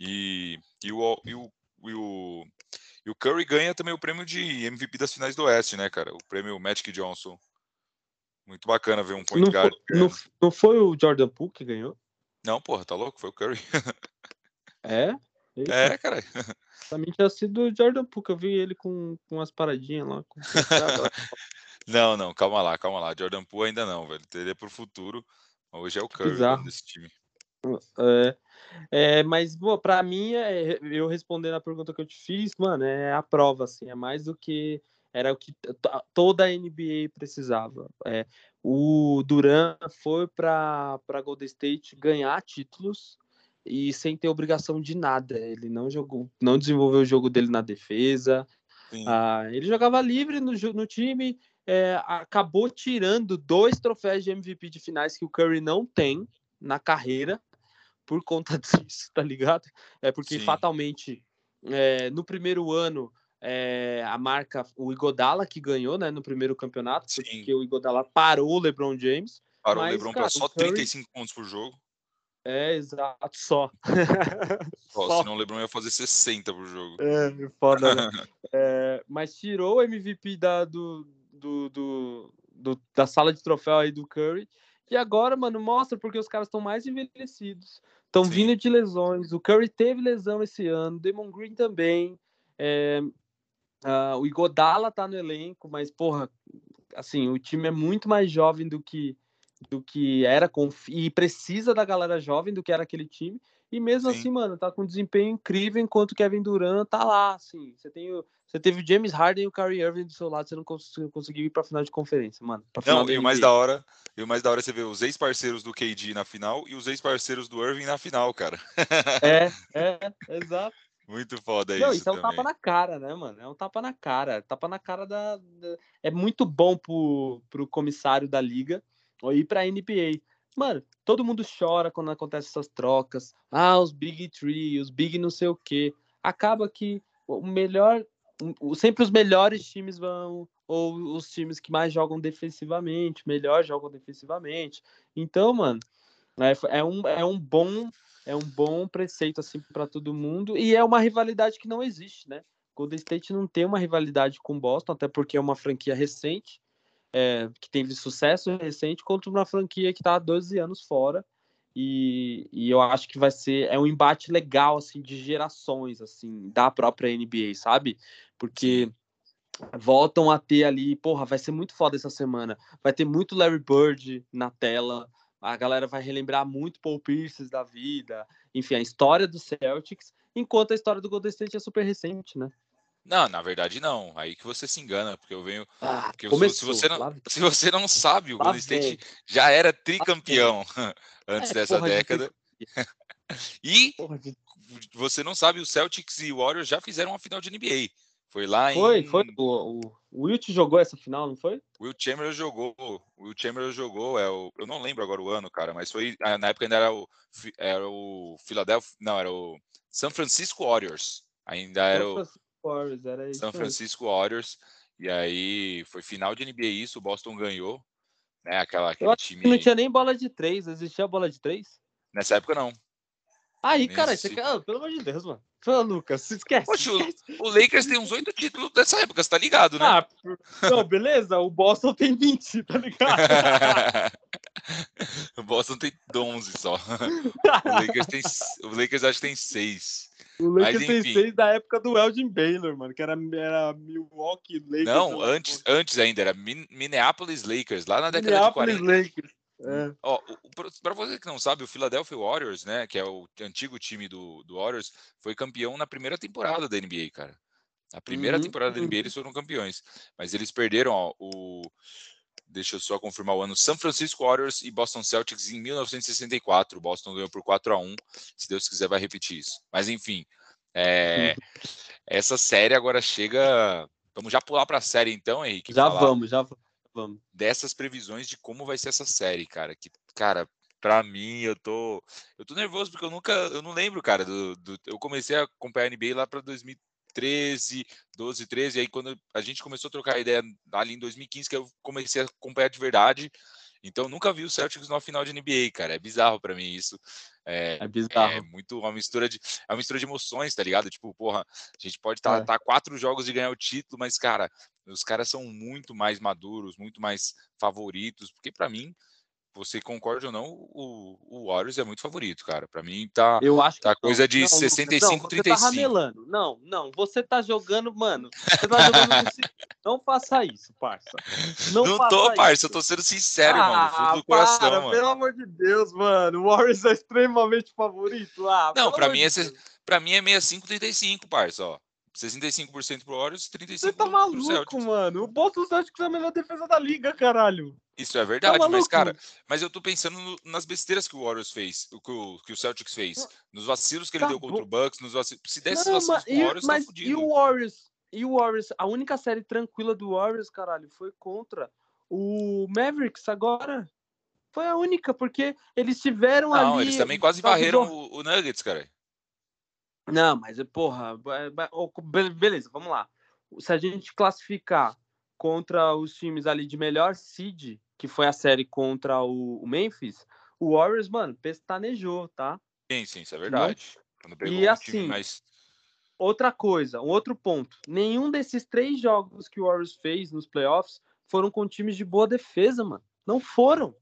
E, e, o, e, o, e, o, e o Curry ganha também o prêmio de MVP das finais do Oeste, né, cara? O prêmio Magic Johnson. Muito bacana ver um point não guard. Foi, não, não, foi o Jordan Poole que ganhou? Não, porra, tá louco? Foi o Curry. É? Eita. É, cara. Pra mim tinha sido o Jordan Poole, que eu vi ele com, com umas paradinhas lá. Com... não, não, calma lá, calma lá. Jordan Poole ainda não, velho. Teria pro futuro. Hoje é o Curry desse time. É, é, mas, pô, pra mim, é, eu respondendo a pergunta que eu te fiz, mano, é a prova, assim, é mais do que era o que toda a NBA precisava. É, o Duran foi para Golden State ganhar títulos e sem ter obrigação de nada. Ele não jogou, não desenvolveu o jogo dele na defesa. Ah, ele jogava livre no, no time, é, acabou tirando dois troféus de MVP de finais que o Curry não tem na carreira por conta disso, tá ligado? É porque Sim. fatalmente é, no primeiro ano é, a marca, o Igodala que ganhou, né, no primeiro campeonato, Sim. porque o Igodala parou o LeBron James. Parou mas, o LeBron para só Curry... 35 pontos por jogo. É, exato, só. só, só. Senão o LeBron ia fazer 60 por jogo. É, foda, né? é, mas tirou o MVP da, do, do, do, do, da sala de troféu aí do Curry. E agora, mano, mostra porque os caras estão mais envelhecidos. Estão vindo de lesões. O Curry teve lesão esse ano. Demon Green também. É, Uh, o Igodala tá no elenco, mas, porra, assim, o time é muito mais jovem do que do que era e precisa da galera jovem do que era aquele time. E mesmo Sim. assim, mano, tá com um desempenho incrível enquanto o Kevin Durant tá lá, assim. Você tem o, você teve o James Harden e o Kyrie Irving do seu lado, você não conseguiu, conseguiu ir pra final de conferência, mano. Não, e o mais da hora, e o mais da hora é você ver os ex-parceiros do KD na final e os ex-parceiros do Irving na final, cara. É, é, exato. Muito foda isso. Não, isso é um tapa na cara, né, mano? É um tapa na cara. Tapa na cara da. da... É muito bom pro, pro comissário da liga ou ir pra NBA. Mano, todo mundo chora quando acontecem essas trocas. Ah, os Big Three, os Big não sei o quê. Acaba que o melhor. Sempre os melhores times vão, ou os times que mais jogam defensivamente, melhor jogam defensivamente. Então, mano, é, é, um, é um bom é um bom preceito assim para todo mundo e é uma rivalidade que não existe, né? Golden State não tem uma rivalidade com Boston, até porque é uma franquia recente, é, que teve sucesso recente, contra uma franquia que está há 12 anos fora. E, e, eu acho que vai ser é um embate legal assim de gerações assim da própria NBA, sabe? Porque voltam a ter ali, porra, vai ser muito foda essa semana. Vai ter muito Larry Bird na tela, a galera vai relembrar muito Paul Pierce da vida, enfim, a história do Celtics, enquanto a história do Golden State é super recente, né? Não, na verdade não. Aí que você se engana, porque eu venho. Ah, porque começou, se, você não, se você não sabe, o Golden State já era tricampeão antes é, dessa década. De... e de... você não sabe, o Celtics e o Warriors já fizeram uma final de NBA. Foi lá foi, em. Foi, foi. O, o Wilt jogou essa final, não foi? O Will Chamberlain jogou. O Will Chamberlain jogou. É o, eu não lembro agora o ano, cara, mas foi. Ah, na época ainda era o, era o Philadelphia. Não, era o San Francisco Warriors. Ainda era o. Warriors, era isso San Francisco Warriors. E aí foi final de NBA isso, o Boston ganhou. Né, aquela, aquele time. Não tinha nem bola de três, existia bola de três? Nessa época não. Aí, Nem cara, ah, pelo amor de Deus, mano. Fala, Lucas, se esquece. Poxa, o Lakers tem uns oito títulos dessa época, você tá ligado, né? Ah, não, beleza, o Boston tem 20, tá ligado? o Boston tem 11 só. O Lakers, tem, o Lakers acho que tem 6. O Lakers tem 6 da época do Elgin Baylor, mano, que era, era Milwaukee Lakers. Não, antes, antes ainda, era Minneapolis Lakers, lá na década de 40. Lakers. É. Ó, para você que não sabe, o Philadelphia Warriors, né, que é o antigo time do, do Warriors, foi campeão na primeira temporada da NBA, cara. Na primeira uhum. temporada da NBA eles foram campeões, mas eles perderam ó, o deixa eu só confirmar o ano, San Francisco Warriors e Boston Celtics em 1964. O Boston ganhou por 4 a 1 Se Deus quiser, vai repetir isso. Mas enfim, é, essa série agora chega. Vamos já pular para a série então, Henrique? Já vamos, já vamos. Dessas previsões de como vai ser essa série, cara. Que, cara, para mim, eu tô. Eu tô nervoso porque eu nunca. Eu não lembro, cara. Do, do eu comecei a acompanhar a NBA lá para 2013, 12, 13. E aí, quando a gente começou a trocar ideia ali em 2015, que eu comecei a acompanhar de verdade. Então, nunca vi o Celtics na final de NBA, cara. É bizarro para mim isso. É, é, bizarro. É muito uma mistura de é uma mistura de emoções, tá ligado? Tipo, porra, a gente pode estar tá, é. tá quatro jogos de ganhar o título, mas cara, os caras são muito mais maduros, muito mais favoritos, porque para mim, você concorda ou não, o, o Warriors é muito favorito, cara. Para mim tá, eu acho tá coisa não, de não, 65, não, 35. Você tá ramelando. Não, não, você tá jogando, mano. Você tá jogando. Não faça isso, parça. Não, não tô, parça, isso. eu tô sendo sincero, ah, mano, fundo do para, coração, mano. Pelo amor de Deus, mano. O Warriors é extremamente favorito. Ah, não, para mim, de é, para mim é 65, 35, parça, ó. 65% pro Warriors e 35% Você tá maluco, mano. O Boston Celtics é a melhor defesa da liga, caralho. Isso é tá verdade, tá mas, cara, mas eu tô pensando no, nas besteiras que o Warriors fez, que o, que o Celtics fez, nos vacilos que ele tá deu contra o Bucks, nos vacilos. Se desse Não, vacilos pro Warriors, mas, tá E o Warriors? E o Warriors? A única série tranquila do Warriors, caralho, foi contra o Mavericks agora. Foi a única, porque eles tiveram Não, ali. Não, eles também quase varreram o, o Nuggets, cara. Não, mas, porra, beleza, vamos lá. Se a gente classificar contra os times ali de melhor seed, que foi a série contra o Memphis, o Warriors, mano, pestanejou, tá? Sim, sim, isso é verdade. E um assim, mais... outra coisa, um outro ponto. Nenhum desses três jogos que o Warriors fez nos playoffs foram com times de boa defesa, mano. Não foram.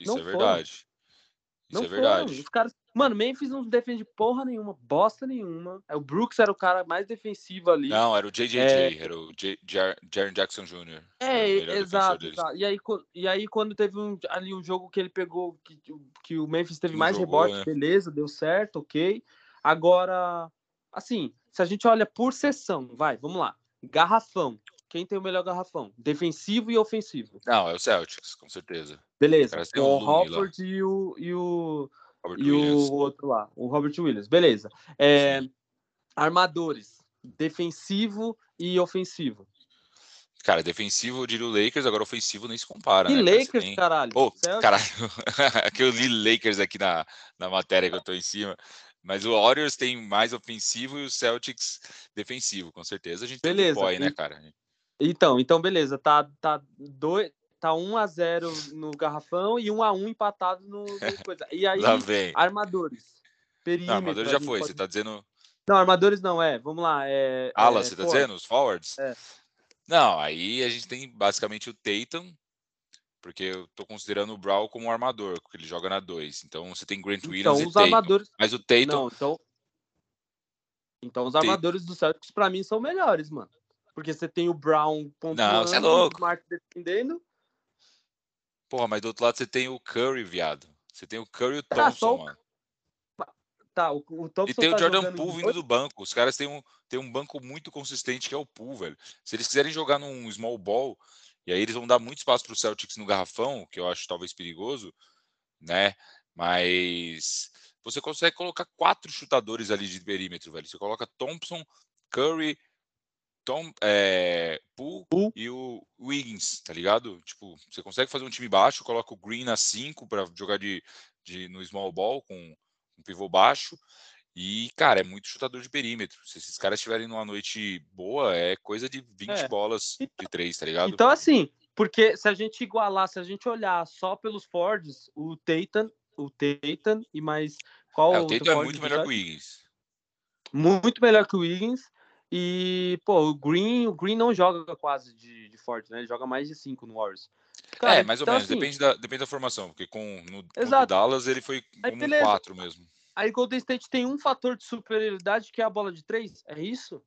Isso não é verdade. Isso não é verdade. Foram. Os caras Mano, Memphis não defende porra nenhuma, bosta nenhuma. É, o Brooks era o cara mais defensivo ali. Não, era o JJJ, é... era o Jaren Jackson Jr. É, exato, exato. E aí, e aí, quando teve um, ali um jogo que ele pegou, que, que o Memphis teve mais jogou, rebote, né? beleza, deu certo, ok. Agora, assim, se a gente olha por sessão, vai, vamos lá. Garrafão. Quem tem o melhor garrafão? Defensivo e ofensivo. Não, é o Celtics, com certeza. Beleza. O, o Hofford e o, e o Robert e Williams. o outro lá, o Robert Williams. Beleza. É, armadores, defensivo e ofensivo. Cara, defensivo eu diria o Lakers, agora ofensivo nem se compara. E né, Lakers, tem... caralho. Oh, caralho. que eu li Lakers aqui na, na matéria que eu tô em cima. Mas o Warriors tem mais ofensivo e o Celtics defensivo, com certeza. A gente beleza. tem o boy, né, cara? Então, então beleza. Tá, tá dois, tá 1 a 0 no garrafão e 1 a 1 empatado no, no coisa. E aí armadores. Perímetro, não, armadores já foi, pode... você tá dizendo Não, armadores não é. Vamos lá, é Ala, é, você tá dizendo os forwards? É. Não, aí a gente tem basicamente o Tatum, porque eu tô considerando o Brown como um armador, porque ele joga na 2. Então você tem Grant Williams então, os Tatum. Armadores... Mas o Tatum Não, então Então os armadores do Celtics para mim são melhores, mano. Porque você tem o Brown pontuando, Não, você é louco. o Smart defendendo Porra, mas do outro lado você tem o Curry, viado. Você tem o Curry e o tá, Thompson, tá, mano. Tá, o, o Thompson E tem tá o Jordan Poole vindo do banco. Os caras têm um, têm um banco muito consistente que é o Poole, velho. Se eles quiserem jogar num small ball, e aí eles vão dar muito espaço pro Celtics no garrafão, que eu acho talvez perigoso, né? Mas você consegue colocar quatro chutadores ali de perímetro, velho. Você coloca Thompson, Curry, Tom, é, Poole e o Wiggins, tá ligado? Tipo, você consegue fazer um time baixo, coloca o Green na 5 para jogar de, de, no small ball com um pivô baixo. E, cara, é muito chutador de perímetro. Se esses caras estiverem numa noite boa, é coisa de 20 é. bolas de três, tá ligado? Então, assim, porque se a gente igualar, se a gente olhar só pelos Fords, o Tatum, o Tatum e mais. Qual é, o Tatum é muito melhor que o Wiggins. Muito melhor que o Wiggins. E, pô, o Green, o Green não joga quase de, de Ford, né? Ele joga mais de 5 no Warriors. Cara, é, mais ou então, menos, assim, depende, da, depende da formação, porque com no, no Dallas ele foi como 4 mesmo. Aí Golden State tem um fator de superioridade que é a bola de três, é isso?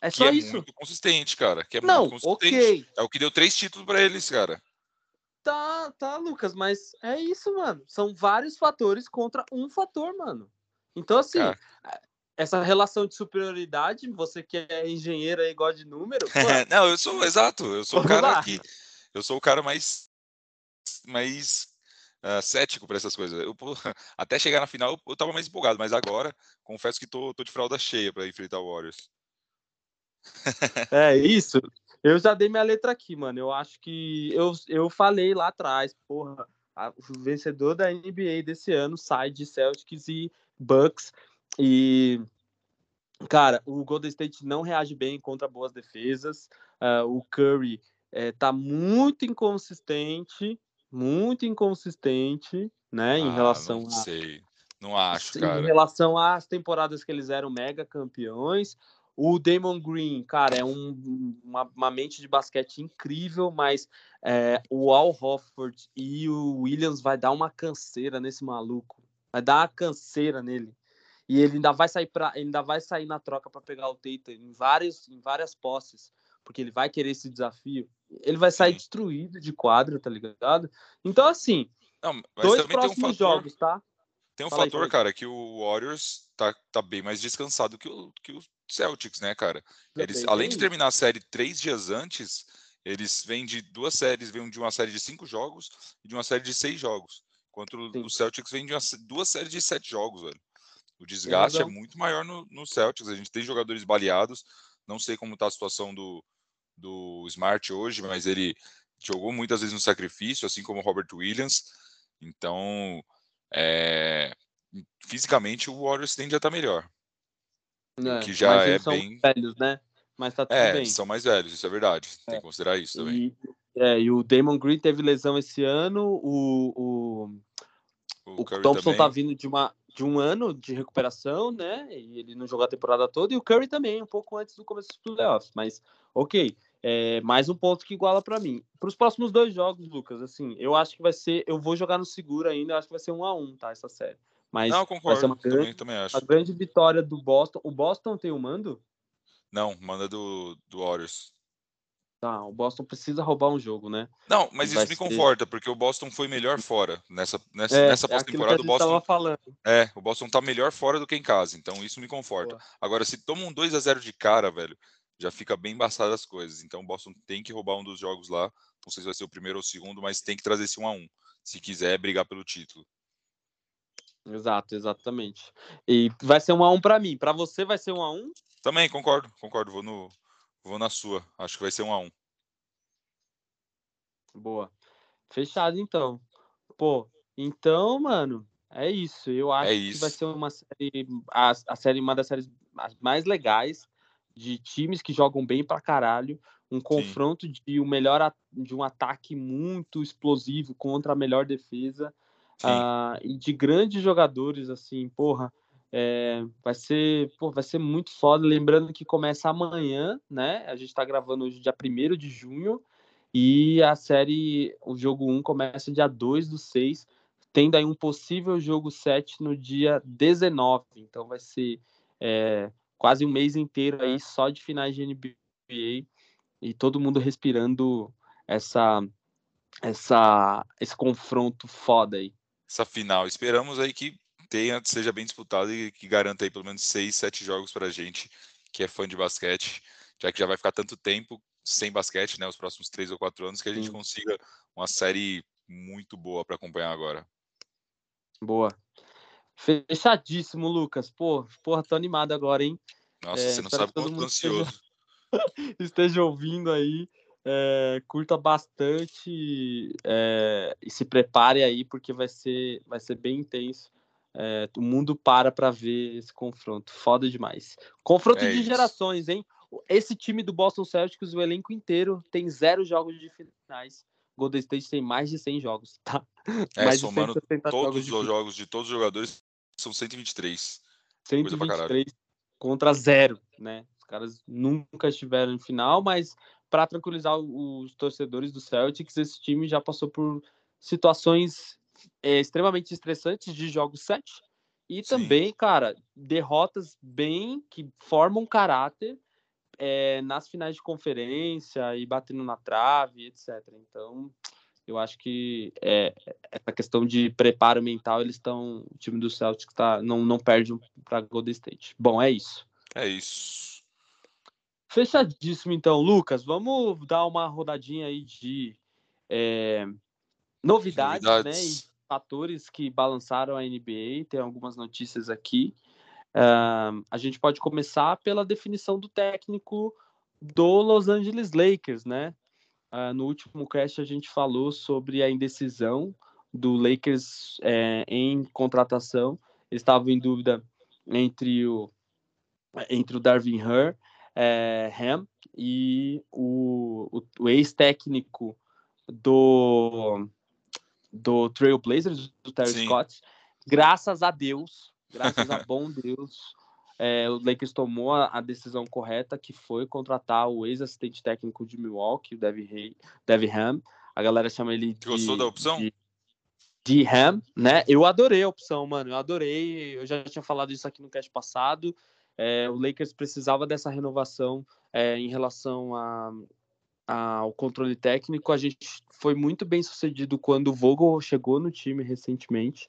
É só que é isso. muito consistente, cara. Que é não, muito consistente. ok. É o que deu três títulos para eles, cara. Tá, tá, Lucas, mas é isso, mano. São vários fatores contra um fator, mano. Então, assim, cara. Essa relação de superioridade, você que é engenheiro aí, gosta de número. não, eu sou, exato. Eu sou o cara que. Eu sou o cara mais. mais uh, cético para essas coisas. Eu, até chegar na final, eu, eu tava mais empolgado, mas agora, confesso que tô, tô de fralda cheia para enfrentar o Warriors. é isso. Eu já dei minha letra aqui, mano. Eu acho que eu, eu falei lá atrás, porra, a, o vencedor da NBA desse ano sai de Celtics e Bucks e cara, o Golden State não reage bem contra boas defesas. Uh, o Curry é, tá muito inconsistente muito inconsistente, né, em ah, relação não a. Sei. Não acho, cara. Em relação às temporadas que eles eram mega campeões. O Damon Green, cara, é um, uma, uma, mente de basquete incrível, mas é, o Al Hofford e o Williams vai dar uma canseira nesse maluco. Vai dar uma canseira nele. E ele ainda vai sair para, ainda vai sair na troca para pegar o Tatum em várias, em várias posses, porque ele vai querer esse desafio ele vai sair Sim. destruído de quadro, tá ligado? Então, assim, Não, dois próximos um fator, jogos, tá? Tem um Fala fator, aí, cara, que o Warriors tá, tá bem mais descansado que o, que o Celtics, né, cara? Eles, além de terminar a série três dias antes, eles vêm de duas séries, vêm de uma série de cinco jogos e de uma série de seis jogos. Enquanto o Celtics vem de uma, duas séries de sete jogos, velho. O desgaste é muito maior no, no Celtics. A gente tem jogadores baleados. Não sei como tá a situação do, do Smart hoje, mas ele jogou muitas vezes no sacrifício, assim como o Robert Williams. Então, é, fisicamente, o Warriors tende a estar melhor. É, que já é bem. velhos, né? Mas tá tudo é, bem. são mais velhos, isso é verdade. Tem é. que considerar isso também. E, é, e o Damon Green teve lesão esse ano, o, o, o, o Thompson também. tá vindo de uma, de um ano de recuperação, né? E ele não jogou a temporada toda, e o Curry também, um pouco antes do começo dos playoffs. Mas, ok, é mais um ponto que iguala para mim. Para os próximos dois jogos, Lucas, assim, eu acho que vai ser. Eu vou jogar no seguro ainda, eu acho que vai ser um a um, tá? Essa série. Mas não, concordo, vai ser uma grande, também, também acho. Uma grande vitória do Boston. O Boston tem o mando? Não, manda do, do Warriors. Tá, o Boston precisa roubar um jogo, né? Não, mas isso me conforta, porque o Boston foi melhor fora. Nessa, nessa, é, nessa é pós-temporada, o Boston. Falando. É, o Boston tá melhor fora do que em casa, então isso me conforta. Boa. Agora, se toma um 2 a 0 de cara, velho, já fica bem embaçado as coisas. Então o Boston tem que roubar um dos jogos lá. Não sei se vai ser o primeiro ou o segundo, mas tem que trazer esse 1 a 1 se quiser brigar pelo título. Exato, exatamente. E vai ser um a um para mim. Para você vai ser um a um? Também concordo, concordo. Vou no, vou na sua. Acho que vai ser um a um. Boa. Fechado, então. Pô, então, mano, é isso. Eu acho é isso. que vai ser uma série, a, a série, uma das séries mais legais de times que jogam bem pra caralho. Um confronto Sim. de um melhor de um ataque muito explosivo contra a melhor defesa. Uh, e de grandes jogadores, assim, porra. É, vai ser, pô, vai ser muito foda. Lembrando que começa amanhã, né? A gente tá gravando hoje, dia 1 de junho. E a série, o jogo 1 começa dia 2 do 6, tendo aí um possível jogo 7 no dia 19. Então vai ser é, quase um mês inteiro aí só de finais de NBA e todo mundo respirando essa, essa, esse confronto foda aí. Essa final. Esperamos aí que tenha, seja bem disputado e que garanta aí pelo menos seis, sete jogos pra gente que é fã de basquete, já que já vai ficar tanto tempo sem basquete, né, os próximos três ou quatro anos, que a gente Sim. consiga uma série muito boa para acompanhar agora. Boa. Fechadíssimo, Lucas. Pô, porra, tô animado agora, hein? Nossa, é, você não sabe quanto tô ansioso. Esteja, esteja ouvindo aí, é, curta bastante é, e se prepare aí, porque vai ser, vai ser bem intenso. É, o mundo para para ver esse confronto. Foda demais. Confronto É de isso. gerações, hein? Esse time do Boston Celtics, o elenco inteiro, tem zero jogos de finais. Golden State tem mais de 100 jogos, tá? É, mais de somando 160 Todos jogos os de jogos de todos os jogadores são 123. coisa pra caralho. 123 contra zero, né? Os caras nunca estiveram em final, mas para tranquilizar os torcedores do Celtics, esse time já passou por situações é, extremamente estressantes de jogos 7 e Sim. também, cara, derrotas bem que formam caráter é, nas finais de conferência e batendo na trave, etc. Então, eu acho que é, essa questão de preparo mental, eles estão. O time do Celtics tá, não, não perde para Golden State. Bom, é isso. É isso. Fechadíssimo, então, Lucas. Vamos dar uma rodadinha aí de é, novidades, Novidades. né? E fatores que balançaram a NBA. Tem algumas notícias aqui. Ah, a gente pode começar pela definição do técnico do Los Angeles Lakers, né? Ah, no último cast a gente falou sobre a indecisão do Lakers é, em contratação. Eles estavam em dúvida entre o entre o Darvin Her, é, Ham e o, o, o ex-técnico do do Trailblazers, do Terry Sim. Scott. Graças a Deus, graças a bom Deus, é, o Lakers tomou a, a decisão correta, que foi contratar o ex-assistente técnico de Milwaukee, o Devin Ham. A galera chama ele de... Gostou da opção? De, de Ham, né? Eu adorei a opção, mano. Eu adorei. Eu já tinha falado isso aqui no cast passado. É, o Lakers precisava dessa renovação é, em relação a- ao controle técnico. A gente foi muito bem sucedido quando o Vogel chegou no time recentemente.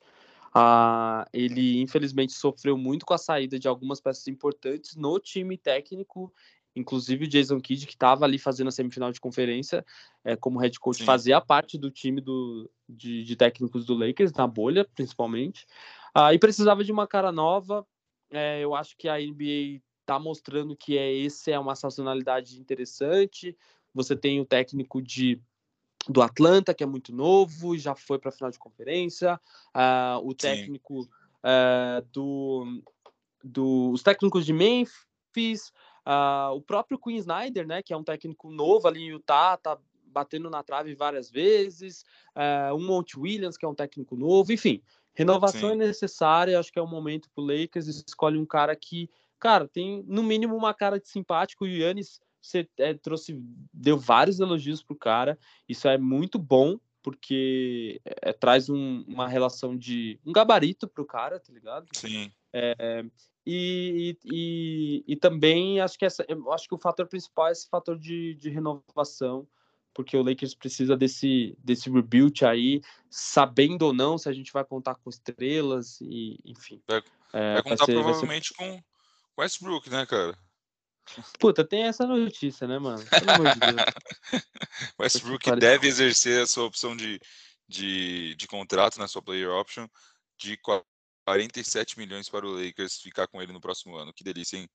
Ah, ele infelizmente sofreu muito com a saída de algumas peças importantes no time técnico, inclusive o Jason Kidd, que estava ali fazendo a semifinal de conferência é, como head coach, Sim. fazia parte do time do, de, de técnicos do Lakers, na bolha principalmente. Ah, e precisava de uma cara nova. É, eu acho que a NBA está mostrando que é esse é uma sazonalidade interessante. Você tem o técnico de do Atlanta, que é muito novo, já foi para a final de conferência. Ah, o técnico ah, do, do os técnicos de Memphis, ah, o próprio Queen Snyder, né, que é um técnico novo ali em Utah, tá batendo na trave várias vezes. ah, o Monte Williams, que é um técnico novo, enfim. Renovação Sim. é necessária, acho que é o momento pro Lakers, escolhe um cara que, cara, tem no mínimo uma cara de simpático, o Yannis você é, trouxe, deu vários elogios pro cara, isso é muito bom, porque é, traz um- uma relação de um gabarito pro cara, tá ligado? Sim. E, e, e, e também acho que essa, acho que o fator principal é esse fator de, de renovação, porque o Lakers precisa desse, desse rebuild aí, sabendo ou não se a gente vai contar com estrelas, e enfim. Vai- É, Vai contar ser- ser- provavelmente com Westbrook, né, cara? Puta, tem essa notícia, né, mano? Pelo amor de Deus. Westbrook deve exercer a sua opção de, de, de contrato, na sua player option, de 47 milhões para o Lakers ficar com ele no próximo ano. Que delícia, hein?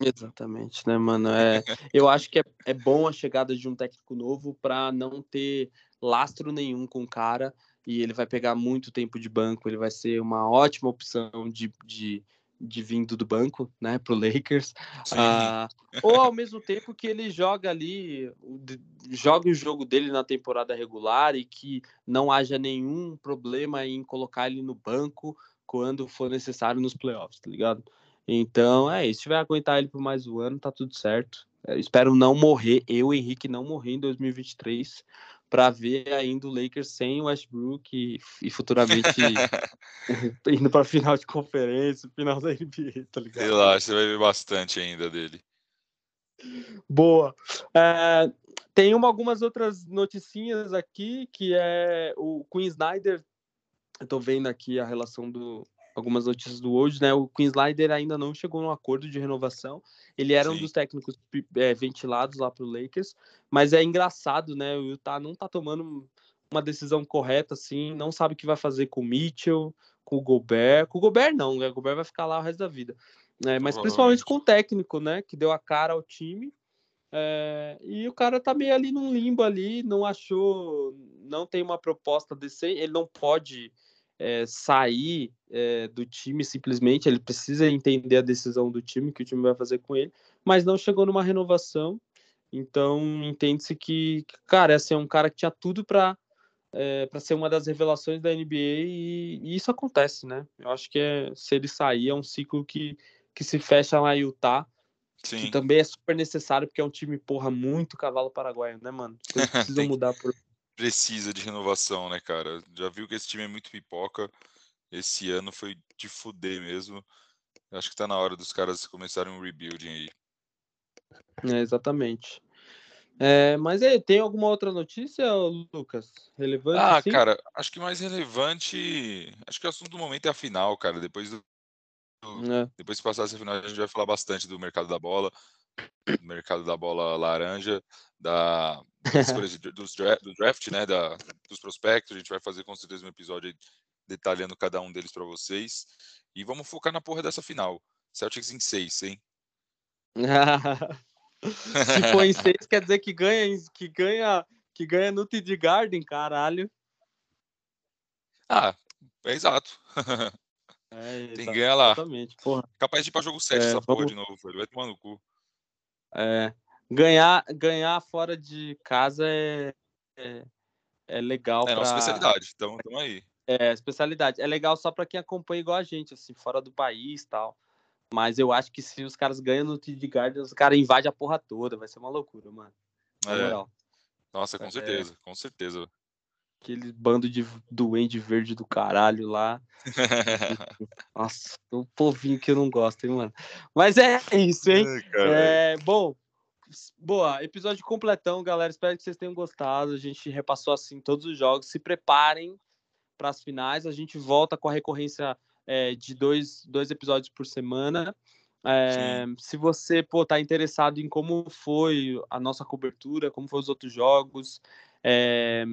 Exatamente, né, mano? É, eu acho que é, é bom a chegada de um técnico novo para não ter lastro nenhum com o cara e ele vai pegar muito tempo de banco. Ele vai ser uma ótima opção de, de, de vindo do banco, né, pro Lakers. Ah, ou ao mesmo tempo que ele joga ali, joga o jogo dele na temporada regular e que não haja nenhum problema em colocar ele no banco quando for necessário nos playoffs, tá ligado? Então é isso. Se tiver aguentar ele por mais um ano, tá tudo certo. É, espero não morrer, eu, Henrique, não morrer em 2023 para ver ainda o Lakers sem o Westbrook e, e futuramente indo para final de conferência, final da NBA, tá ligado? Relaxa, você vai ver bastante ainda dele. Boa. É, tem uma, algumas outras noticinhas aqui, que é o Queen Snyder. Eu tô vendo aqui a relação do. Algumas notícias do Woj, né? O Queen Snyder ainda não chegou num acordo de renovação. Ele era um Sim. dos técnicos é, ventilados lá pro Lakers, mas é engraçado, né? O Utah não tá tomando uma decisão correta, assim, não sabe o que vai fazer com o Mitchell, com o Gobert. Com o Gobert, não, né? O Gobert vai ficar lá o resto da vida. É, mas principalmente com o técnico, né? Que deu a cara ao time. É, e o cara tá meio ali num limbo ali, não achou, não tem uma proposta decente, ele não pode é, sair é, do time simplesmente, ele precisa entender a decisão do time, que o time vai fazer com ele, mas não chegou numa renovação. Então, entende-se que, cara, esse é um cara que tinha tudo para é, para ser uma das revelações da NBA e, e, isso acontece, né? Eu acho que é, se ele sair é um ciclo que, que se fecha lá em Utah, Sim. que também é super necessário porque é um time, porra, muito cavalo paraguaio, né, mano? Precisa mudar por precisa de renovação, né, cara? Já viu que esse time é muito pipoca. Esse ano foi de fuder mesmo. Acho que tá na hora dos caras começarem um rebuilding aí. É, exatamente. É, mas aí, tem alguma outra notícia, Lucas? Relevante? Ah, assim? cara, acho que mais relevante. Acho que o assunto do momento é a final, cara. Depois do. É. Depois que passar essa final, a gente vai falar bastante do mercado da bola, do mercado da bola laranja, da, das dos, do draft, né, da, dos prospectos. A gente vai fazer com certeza um episódio detalhando cada um deles para vocês. E vamos focar na porra dessa final. Celtics em 6, hein? Se for em 6, quer dizer que ganha, que ganha, que ganha no TD Garden, caralho. Ah, é exato. É, Tem que ganhar lá. Exatamente, porra. Capaz de ir pra jogo 7 é, essa vamos... porra de novo, ele vai tomar no cu. É, ganhar, ganhar fora de casa é, é, é legal. É pra... nossa especialidade, então tamo aí. É, especialidade. É legal só para quem acompanha igual a gente, assim, fora do país tal. Mas eu acho que se os caras ganham no TD Garden, os caras invadem a porra toda. Vai ser uma loucura, mano. É. Nossa, com é. certeza, com certeza. Aquele bando de doente verde do caralho lá. Nossa, o povinho que eu não gosto, hein, mano. Mas é isso, hein? É, bom, boa, episódio completão, galera. Espero que vocês tenham gostado. A gente repassou assim todos os jogos. Se preparem para as finais. A gente volta com a recorrência é, de dois, dois episódios por semana. É, se você pô, tá interessado em como foi a nossa cobertura, como foram os outros jogos, é,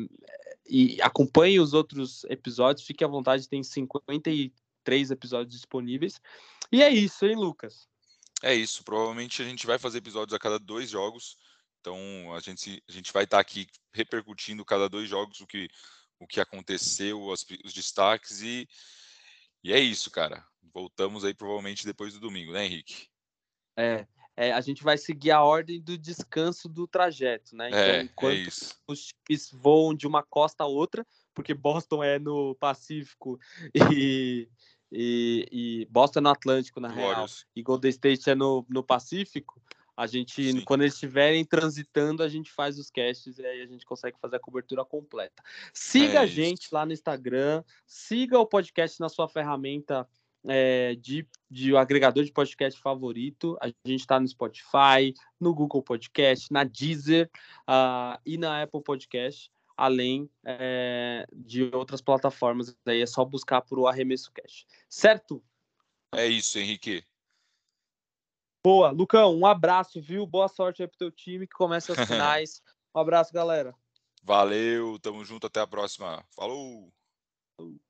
e acompanhe os outros episódios, fique à vontade, tem 53 episódios disponíveis. E é isso, hein, Lucas? É isso. Provavelmente a gente vai fazer episódios a cada dois jogos. Então a gente, a gente vai estar tá aqui repercutindo cada dois jogos o que, o que aconteceu, os, os destaques e, e é isso, cara. Voltamos aí provavelmente depois do domingo, né, Henrique? É, é a gente vai seguir a ordem do descanso do trajeto, né? Então, é, enquanto é os times voam de uma costa a outra, porque Boston é no Pacífico e e, e Boston é no Atlântico, na real, e Golden State é no, no Pacífico, a gente, Sim. quando eles estiverem transitando, a gente faz os casts e aí a gente consegue fazer a cobertura completa. Siga é a gente lá no Instagram, siga o podcast na sua ferramenta é, de, de agregador de podcast favorito. A gente está no Spotify, no Google Podcast, na Deezer uh, e na Apple Podcast além é, de outras plataformas. Daí é só buscar por o Arremesso Cash. Certo? É isso, Henrique. Boa, Lucão, um abraço, viu? Boa sorte aí pro teu time que começa as finais. um abraço, galera. Valeu, tamo junto, até a próxima. Falou! Falou.